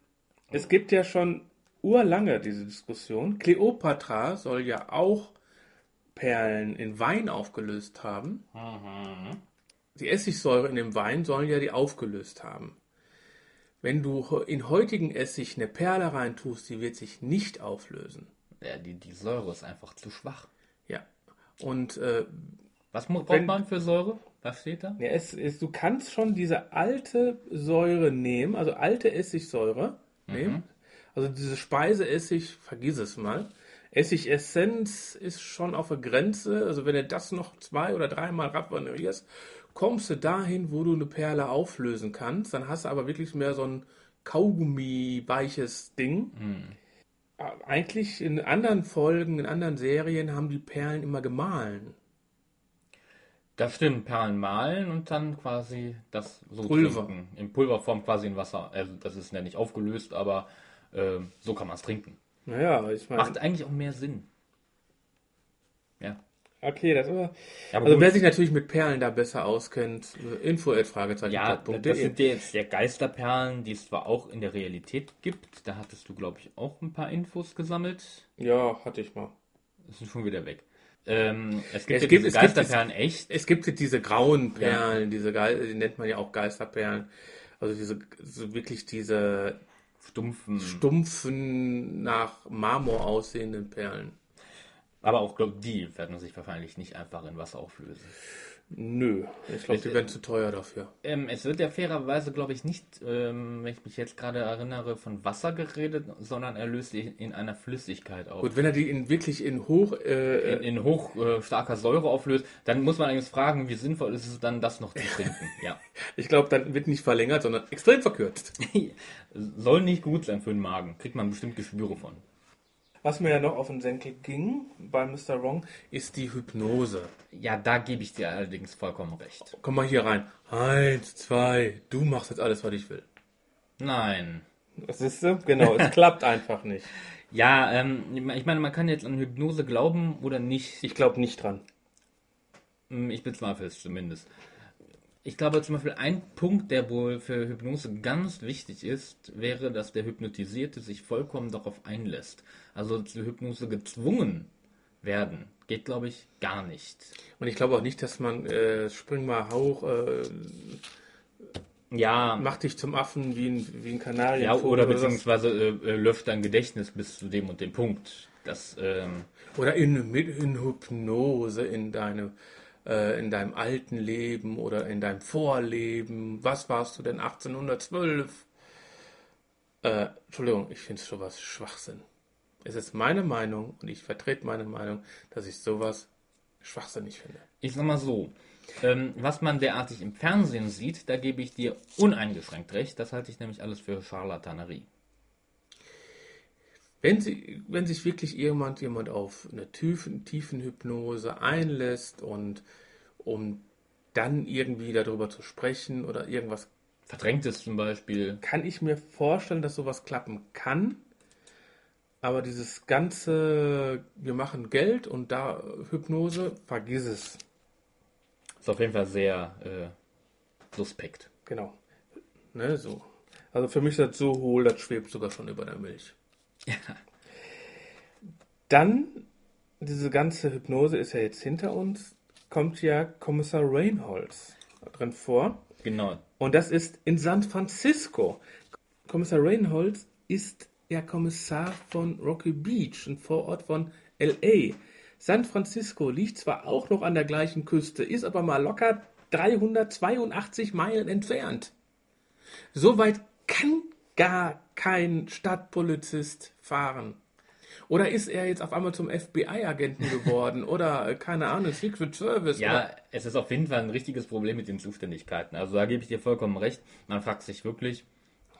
es gibt ja schon urlange diese Diskussion. Kleopatra soll ja auch Perlen in Wein aufgelöst haben. Die Essigsäure in dem Wein sollen ja die aufgelöst haben. Wenn du in heutigen Essig eine Perle reintust, die wird sich nicht auflösen. Ja, die, die Säure ist einfach zu schwach. Ja. Und äh, Was braucht Wenn- man für Säure? Was steht da? ja, es, es, du kannst schon diese alte Säure nehmen, also alte Essigsäure nehmen. Also diese Speiseessig, vergiss es mal. Essigessenz ist schon auf der Grenze. Also wenn du das noch zwei oder dreimal raffinerierst, kommst du dahin, wo du eine Perle auflösen kannst. Dann hast du aber wirklich mehr so ein Kaugummi-weiches Ding. Äh, Eigentlich in anderen Folgen, in anderen Serien haben die Perlen immer gemahlen. Das stimmt, Perlen mahlen und dann quasi das so Pulver. trinken. In Pulverform quasi in Wasser. Also das ist ja nicht aufgelöst, aber ähm, so kann man es trinken. Naja, ich meine. Macht eigentlich auch mehr Sinn. Ja. Okay, das war. Ja, aber Also gut. wer sich natürlich mit Perlen da besser auskennt, info Fragezeichen Ja, das de. sind ja jetzt der Geisterperlen, die es zwar auch in der Realität gibt. Da hattest du, glaube ich, auch ein paar Infos gesammelt. Ja, hatte ich mal. Das sind schon wieder weg. Ähm, es gibt Es ja gibt- diese es gibt- Geisterperlen echt. Es gibt diese grauen Perlen, diese Ge die nennt man ja auch Geisterperlen. Also diese so wirklich diese Stumpfen. stumpfen nach Marmor aussehenden Perlen. Aber auch, glaube die werden sich wahrscheinlich nicht einfach in Wasser auflösen. Nö, ich glaube, die werden zu teuer dafür. Ähm, es wird ja fairerweise, glaube ich, nicht, ähm, wenn ich mich jetzt gerade erinnere, von Wasser geredet, sondern er löst sich in einer Flüssigkeit auf. Gut, wenn er die in wirklich in hoch äh, In, in hoch äh, starker Säure auflöst, dann muss man eigentlich fragen, wie sinnvoll ist es dann, das noch zu trinken. ja. ich glaube, dann wird nicht verlängert, sondern extrem verkürzt. Soll nicht gut sein für den Magen. Kriegt man bestimmt Geschwüre von. Was mir ja noch auf den Senkel ging bei Mr. Wrong, ist die Hypnose. Ja, da gebe ich dir allerdings vollkommen recht. Komm mal hier rein. Eins, zwei, du machst jetzt alles, was ich will. Nein. Das ist du? Genau, es klappt einfach nicht. Ja, ähm, ich meine, man kann jetzt an Hypnose glauben oder nicht. Ich glaube nicht dran. Hm, Ich bezweifle es zumindest. Ich glaube zum Beispiel, ein Punkt, der wohl für Hypnose ganz wichtig ist, wäre, dass der Hypnotisierte sich vollkommen darauf einlässt. Also zur Hypnose gezwungen werden, geht, glaube ich, gar nicht. Und ich glaube auch nicht, dass man äh, spring mal hauch, äh, Ja, mach dich zum Affen wie ein, wie ein Kanarienvogel. ja oder was. beziehungsweise äh, äh, löscht dein Gedächtnis bis zu dem und dem Punkt. Das, ähm, Oder in, mit in Hypnose in deinem, äh, in deinem alten Leben oder in deinem Vorleben. Was warst du denn 1812? Äh, Entschuldigung, ich finde sowas Schwachsinn. Es ist meine Meinung und ich vertrete meine Meinung, dass ich sowas schwachsinnig finde. ich sag mal so, ähm, was man derartig im Fernsehen sieht, da gebe ich dir uneingeschränkt recht. Das halte ich nämlich alles für Charlatanerie. Wenn, sie, wenn sich wirklich jemand, jemand auf eine tiefen, tiefen Hypnose einlässt und um dann irgendwie darüber zu sprechen oder irgendwas, Verdrängt es zum Beispiel. kann ich mir vorstellen, dass sowas klappen kann. Aber dieses ganze, wir machen Geld und da Hypnose, vergiss es. Ist auf jeden Fall sehr äh, suspekt. Genau. Ne, so. Also für mich ist das so hohl, das schwebt sogar schon über der Milch. Dann, diese ganze Hypnose ist ja jetzt hinter uns, kommt ja Kommissar Reinholds drin vor. Genau. Und das ist in San Francisco. Kommissar Reinholds ist der Kommissar von Rocky Beach, ein Vorort von LA. San Francisco liegt zwar auch noch an der gleichen Küste, ist aber mal locker 382 Meilen entfernt. So weit kann gar kein Stadtpolizist fahren. Oder ist er jetzt auf einmal zum FBI-Agenten geworden? Oder, äh, keine Ahnung, Secret Service? Ja, Oder, es ist auf jeden Fall ein richtiges Problem mit den Zuständigkeiten. Also da gebe ich dir vollkommen recht. Man fragt sich wirklich,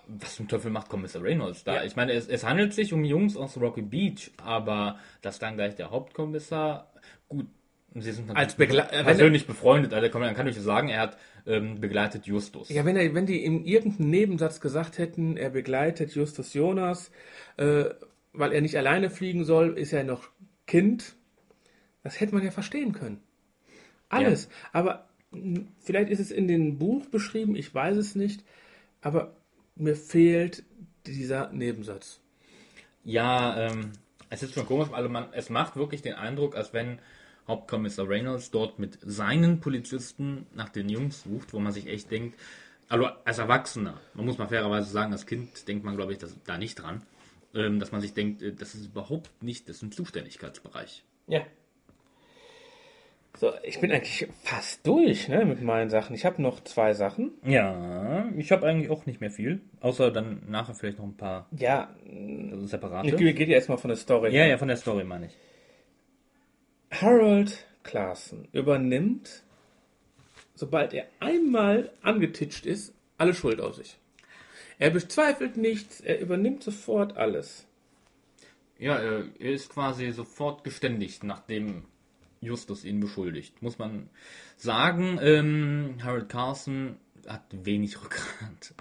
was zum Teufel macht Kommissar Reynolds da? Ja. Ich meine, es, es handelt sich um Jungs aus Rocky Beach, aber dass dann gleich der Hauptkommissar, gut, sie sind Als Begle- äh, persönlich befreundet, also kann man, kann ich sagen, er hat ähm, begleitet Justus. Ja, wenn, er, wenn die in irgendeinem Nebensatz gesagt hätten, er begleitet Justus Jonas, äh, weil er nicht alleine fliegen soll, ist er noch Kind, das hätte man ja verstehen können. Alles. Aber mh, vielleicht ist es in dem Buch beschrieben, ich weiß es nicht, aber mir fehlt dieser Nebensatz. Ja, ähm, es ist schon komisch, also man, es macht wirklich den Eindruck, als wenn Hauptkommissar Reynolds dort mit seinen Polizisten nach den Jungs sucht, wo man sich echt denkt, also als Erwachsener, man muss mal fairerweise sagen, als Kind denkt man, glaube ich, das, da nicht dran, ähm, dass man sich denkt, äh, das ist überhaupt nicht, das ist ein Zuständigkeitsbereich. Ja. So, ich bin eigentlich fast durch ne, mit meinen Sachen. Ich habe noch zwei Sachen. Ja, ich habe eigentlich auch nicht mehr viel, außer dann nachher vielleicht noch ein paar Ja, separate. ich geht ja erstmal von der Story. ja, ja, von der Story meine ich. Harold Claassen übernimmt, sobald er einmal angetitscht ist, alle Schuld auf sich. Er bezweifelt nichts, er übernimmt sofort alles. Ja, er ist quasi sofort geständigt, nachdem Justus ihn beschuldigt. Muss man sagen, ähm, Harold Carson hat wenig Rückgrat.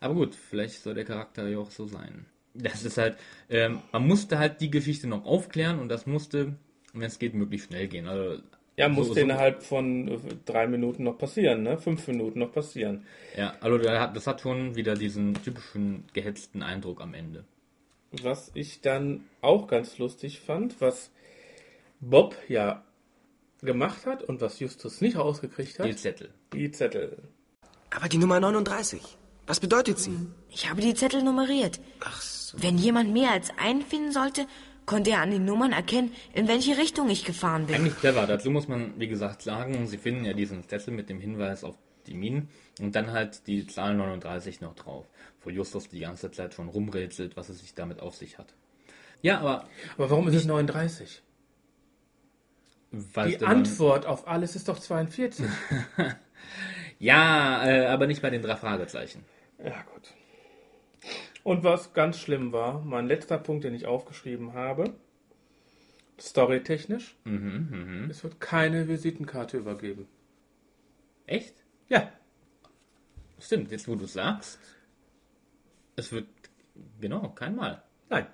Aber gut, vielleicht soll der Charakter ja auch so sein. Das ist halt, ähm, man musste halt die Geschichte noch aufklären und das musste, wenn es geht, möglichst schnell gehen. Also, Ja, so- musste so- innerhalb von äh, drei Minuten noch passieren, ne? Fünf Minuten noch passieren. Ja, also das hat schon wieder diesen typischen gehetzten Eindruck am Ende. Was ich dann auch ganz lustig fand, was Bob ja gemacht hat und was Justus nicht rausgekriegt hat. Die Zettel. Die Zettel. Aber die Nummer 39, was bedeutet sie? Ich habe die Zettel nummeriert. Ach so. Wenn jemand mehr als einen finden sollte, konnte er an den Nummern erkennen, in welche Richtung ich gefahren bin. Eigentlich clever. Dazu muss man, wie gesagt, sagen, sie finden ja diesen Zettel mit dem Hinweis auf die Minen und dann halt die Zahl 39 noch drauf, wo Justus die ganze Zeit schon rumrätselt, was es sich damit auf sich hat. Ja, aber Aber warum ist es 39? weil Die Antwort auf alles ist doch 42. Ja, äh, aber nicht bei den drei Fragezeichen. ja, gut. Und was ganz schlimm war, mein letzter Punkt, den ich aufgeschrieben habe, storytechnisch, es wird keine Visitenkarte übergeben. Echt? Ja, Stimmt, jetzt wo du sagst, es wird genau kein Mal. nein.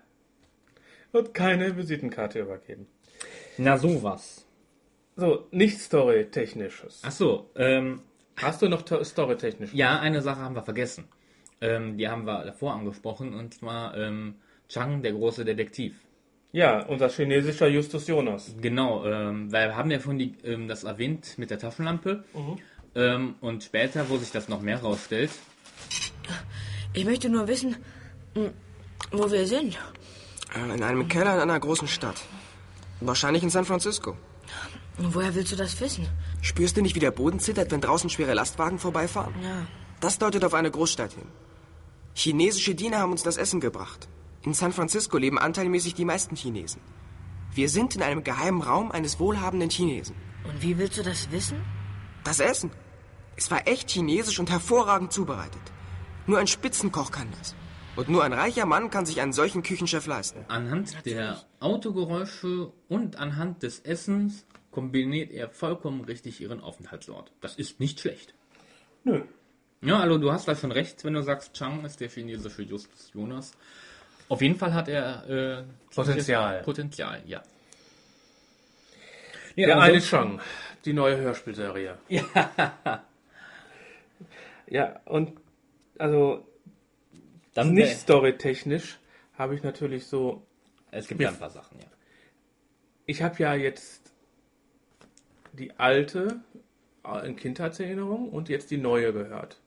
Wird keine Visitenkarte übergeben. Na sowas. So, nicht storytechnisches. Ach so, ähm, Hast du noch to- storytechnisch? ja, eine Sache haben wir vergessen. Ähm, die haben wir davor angesprochen und zwar ähm, Chang, der große Detektiv. Ja, unser chinesischer Justus Jonas. Genau, ähm, weil wir haben ja schon die, ähm, das erwähnt mit der Taschenlampe. Ähm, und später, wo sich das noch mehr rausstellt, Ich möchte nur wissen, hm, wo wir sind. Äh, In einem Keller in einer großen Stadt. Wahrscheinlich in San Francisco. Woher willst du das wissen? Spürst du nicht, wie der Boden zittert, wenn draußen schwere Lastwagen vorbeifahren? Ja. Das deutet auf eine Großstadt hin. Chinesische Diener haben uns das Essen gebracht. In San Francisco leben anteilmäßig die meisten Chinesen. Wir sind in einem geheimen Raum eines wohlhabenden Chinesen. Und wie willst du das wissen? Das Essen. Es war echt chinesisch und hervorragend zubereitet. Nur ein Spitzenkoch kann das. Und nur ein reicher Mann kann sich einen solchen Küchenchef leisten. anhand der Autogeräusche und anhand des Essens kombiniert er vollkommen richtig ihren Aufenthaltsort. Das ist nicht schlecht. Nö. Ja, also du hast da schon recht, wenn du sagst, Chang ist der chinesische Justus Jonas. Auf jeden Fall hat er äh, Potenzial. Potenzial, ja. Ja, Der also- eine Chang, die neue Hörspielserie. Ja. ja, und also dann nicht storytechnisch habe ich natürlich so, Es gibt ja ein paar Sachen, ja. ich habe ja jetzt die alte äh, in Kindheitserinnerung und jetzt die neue gehört.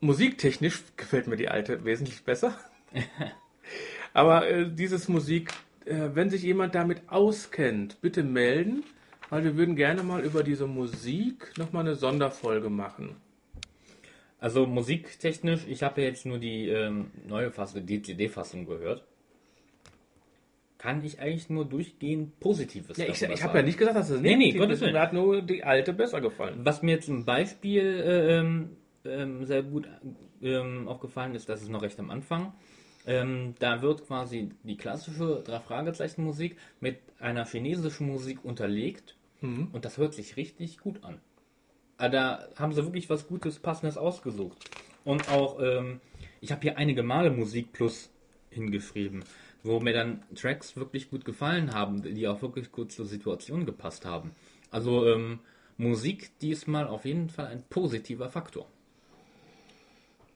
Musiktechnisch gefällt mir die alte wesentlich besser. Aber äh, dieses Musik, äh, wenn sich jemand damit auskennt, bitte melden, weil wir würden gerne mal über diese Musik nochmal eine Sonderfolge machen. Also musiktechnisch, ich habe ja jetzt nur die ähm, neue Fassung, die CD-Fassung gehört. Kann ich eigentlich nur durchgehend Positives Ja, ich, ich habe ja nicht gesagt, dass es Nee, nee, negativ Gottes ist. Willen. Mir hat nur die alte besser gefallen. Was mir jetzt ein Beispiel äh, ähm, ähm, sehr gut ähm, aufgefallen ist, das ist noch recht am Anfang. Ähm, da wird quasi die klassische Drei-Fragezeichen-Musik mit einer chinesischen Musik unterlegt und das hört sich richtig gut an. Ah, Da haben sie wirklich was Gutes, Passendes ausgesucht. Und auch, ähm, ich habe hier einige Male Musik Plus hingeschrieben, wo mir dann Tracks wirklich gut gefallen haben, die auch wirklich gut zur Situation gepasst haben. Also ähm, Musik diesmal auf jeden Fall ein positiver Faktor.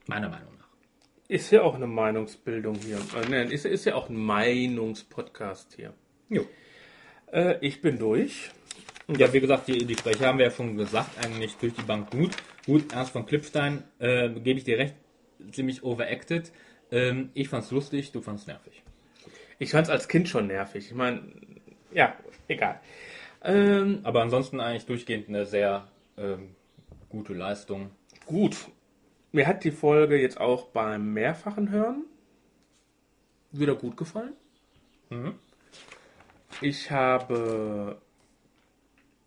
Meiner Meinung nach. Ist ja auch eine Meinungsbildung hier. Äh, nein, ist, ist ja auch ein Meinungspodcast hier. Jo. Äh, ich bin durch. Ja, wie gesagt, die, die Sprecher haben wir ja schon gesagt, eigentlich durch die Bank gut. Gut, Ernst von Klippstein, äh, gebe ich dir recht, ziemlich overacted. Ähm, ich fand's lustig, du fand's nervig. Ich fand es als Kind schon nervig. Ich meine, ja, egal. Ähm, Aber ansonsten eigentlich durchgehend eine sehr ähm, gute Leistung. gut. Mir hat die Folge jetzt auch beim mehrfachen Hören wieder gut gefallen. Ich habe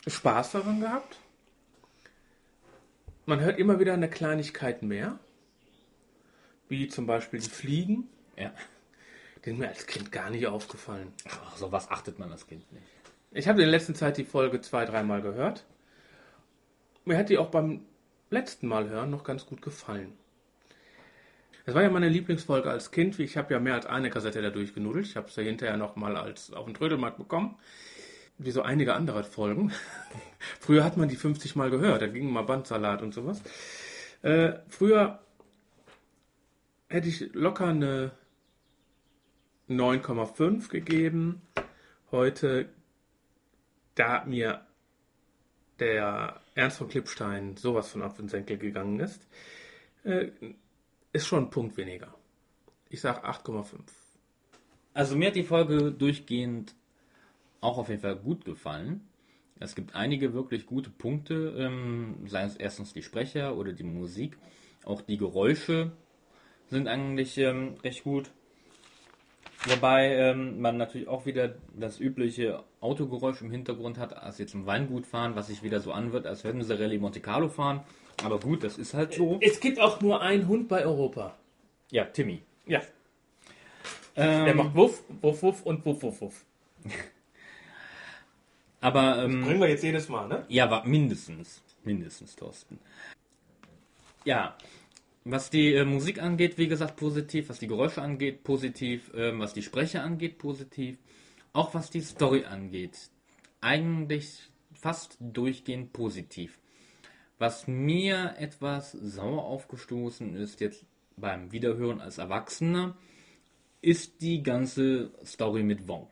Spaß daran gehabt. Man hört immer wieder eine Kleinigkeit mehr. Wie zum Beispiel die Fliegen. Ja. Die sind mir als Kind gar nicht aufgefallen. Ach, so was achtet man das Kind nicht. Ich habe in der letzten Zeit die Folge zwei, dreimal gehört. Mir hat die auch beim letzten Mal hören noch ganz gut gefallen. Es war ja meine Lieblingsfolge als Kind. Ich habe ja mehr als eine Kassette dadurch genudelt. Ich habe sie hinterher noch mal als auf dem Trödelmarkt bekommen. Wie so einige andere Folgen. früher hat man die 50 Mal gehört. Da ging mal Bandsalat und sowas. Äh, früher hätte ich locker eine 9,5 gegeben. Heute da mir der Ernst von Klippstein sowas von auf den Senkel gegangen ist, äh, ist schon ein Punkt weniger. Ich sage 8,5. Also mir hat die Folge durchgehend auch auf jeden Fall gut gefallen. Es gibt einige wirklich gute Punkte, ähm, seien es erstens die Sprecher oder die Musik. Auch die Geräusche sind eigentlich ähm, recht gut. Wobei ähm, man natürlich auch wieder das übliche Autogeräusch im Hintergrund hat, als jetzt im Weingut fahren, was sich wieder so anwirkt, als würden sie Rallye Monte Carlo fahren. Aber gut, das ist halt so. Es gibt auch nur einen Hund bei Europa. Ja, Timmy. Ja. Ähm, Der macht Wuff, Wuff, Wuff und Wuff, Wuff, Wuff. aber ähm, Bringen wir jetzt jedes Mal, ne? Ja, war mindestens. Mindestens, Thorsten. Ja, was die äh, Musik angeht, wie gesagt, positiv. Was die Geräusche angeht, positiv. Ähm, was die Sprecher angeht, positiv. Auch was die Story angeht, eigentlich fast durchgehend positiv. Was mir etwas sauer aufgestoßen ist jetzt beim Wiederhören als Erwachsener, ist die ganze Story mit Wong.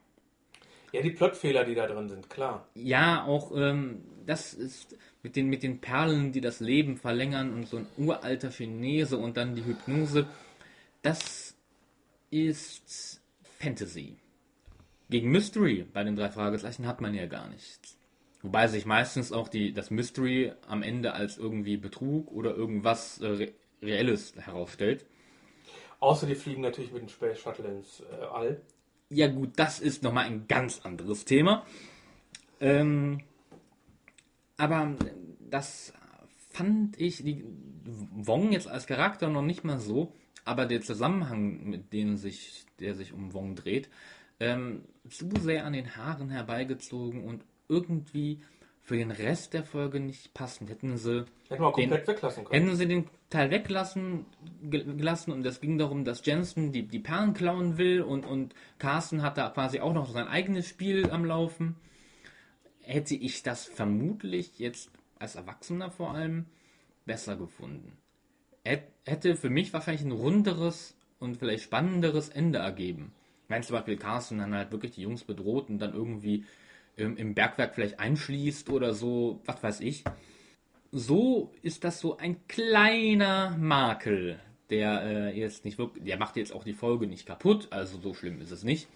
Ja, die Plotfehler, die da drin sind, klar. Ja, auch ähm, das ist mit den, mit den Perlen, die das Leben verlängern und so ein uralter Chinese und dann die Hypnose. Das ist Fantasy. Gegen Mystery bei den drei Fragezeichen hat man ja gar nichts. Wobei sich meistens auch die, das Mystery am Ende als irgendwie Betrug oder irgendwas äh, Re Reelles herausstellt. Außer die fliegen natürlich mit dem Space Shuttle ins äh, All. Ja gut, das ist nochmal ein ganz anderes Thema. Ähm, aber das fand ich die Wong jetzt als Charakter noch nicht mal so, aber der Zusammenhang, mit dem sich, der sich um Wong dreht, ähm, zu sehr an den Haaren herbeigezogen und irgendwie für den Rest der Folge nicht passend. Hätten sie den, weglassen können. Hätten sie den Teil weglassen ge- gelassen und es ging darum, dass Jensen die, die Perlen klauen will und, und Carsten hat da quasi auch noch sein eigenes Spiel am Laufen, hätte ich das vermutlich jetzt als Erwachsener vor allem besser gefunden. Hät- Hätte für mich wahrscheinlich ein runderes und vielleicht spannenderes Ende ergeben. Wenn zum Beispiel Carsten dann halt wirklich die Jungs bedroht und dann irgendwie ähm, im Bergwerk vielleicht einschließt oder so, was weiß ich so ist das so ein kleiner Makel, der äh, jetzt nicht wirklich, der macht jetzt auch die Folge nicht kaputt, also so schlimm ist es nicht.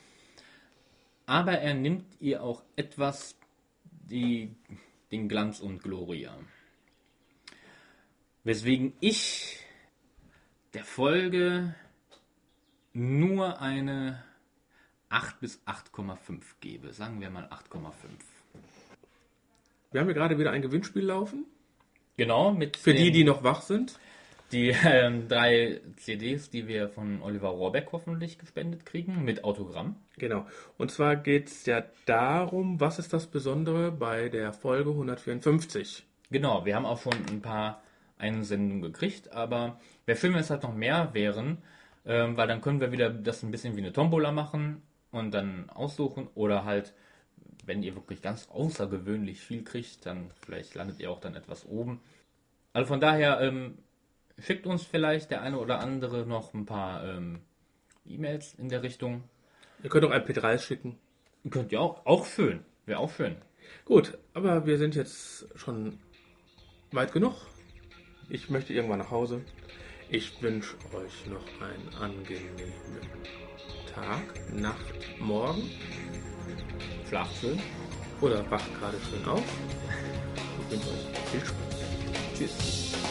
Aber er nimmt ihr auch etwas die, den Glanz und Gloria. Weswegen ich der Folge nur eine 8 bis 8,5 gebe. Sagen wir mal 8,5. Wir haben hier gerade wieder ein Gewinnspiel laufen. Genau, mit Für den- die, die noch wach sind. Die ähm, drei CDs, die wir von Oliver Rohrbeck hoffentlich gespendet kriegen, mit Autogramm. Genau. Und zwar geht es ja darum, was ist das Besondere bei der Folge 154. Genau, wir haben auch schon ein paar Einsendungen gekriegt, aber wäre schön, wenn es halt noch mehr wären, ähm, weil dann können wir wieder das ein bisschen wie eine Tombola machen und dann aussuchen oder halt, wenn ihr wirklich ganz außergewöhnlich viel kriegt, dann vielleicht landet ihr auch dann etwas oben. Also von daher ähm, schickt uns vielleicht der eine oder andere noch ein paar ähm, E-Mails in der Richtung. Ihr könnt auch ein P3 schicken. Könnt ihr auch, auch schön. Wäre auch schön. Gut, aber wir sind jetzt schon weit genug. Ich möchte irgendwann nach Hause. Ich wünsche euch noch einen angenehmen Tag, Nacht, Morgen Schlaft schön. oder wacht gerade schön auf. Ich wünsche euch viel Spaß. Tschüss.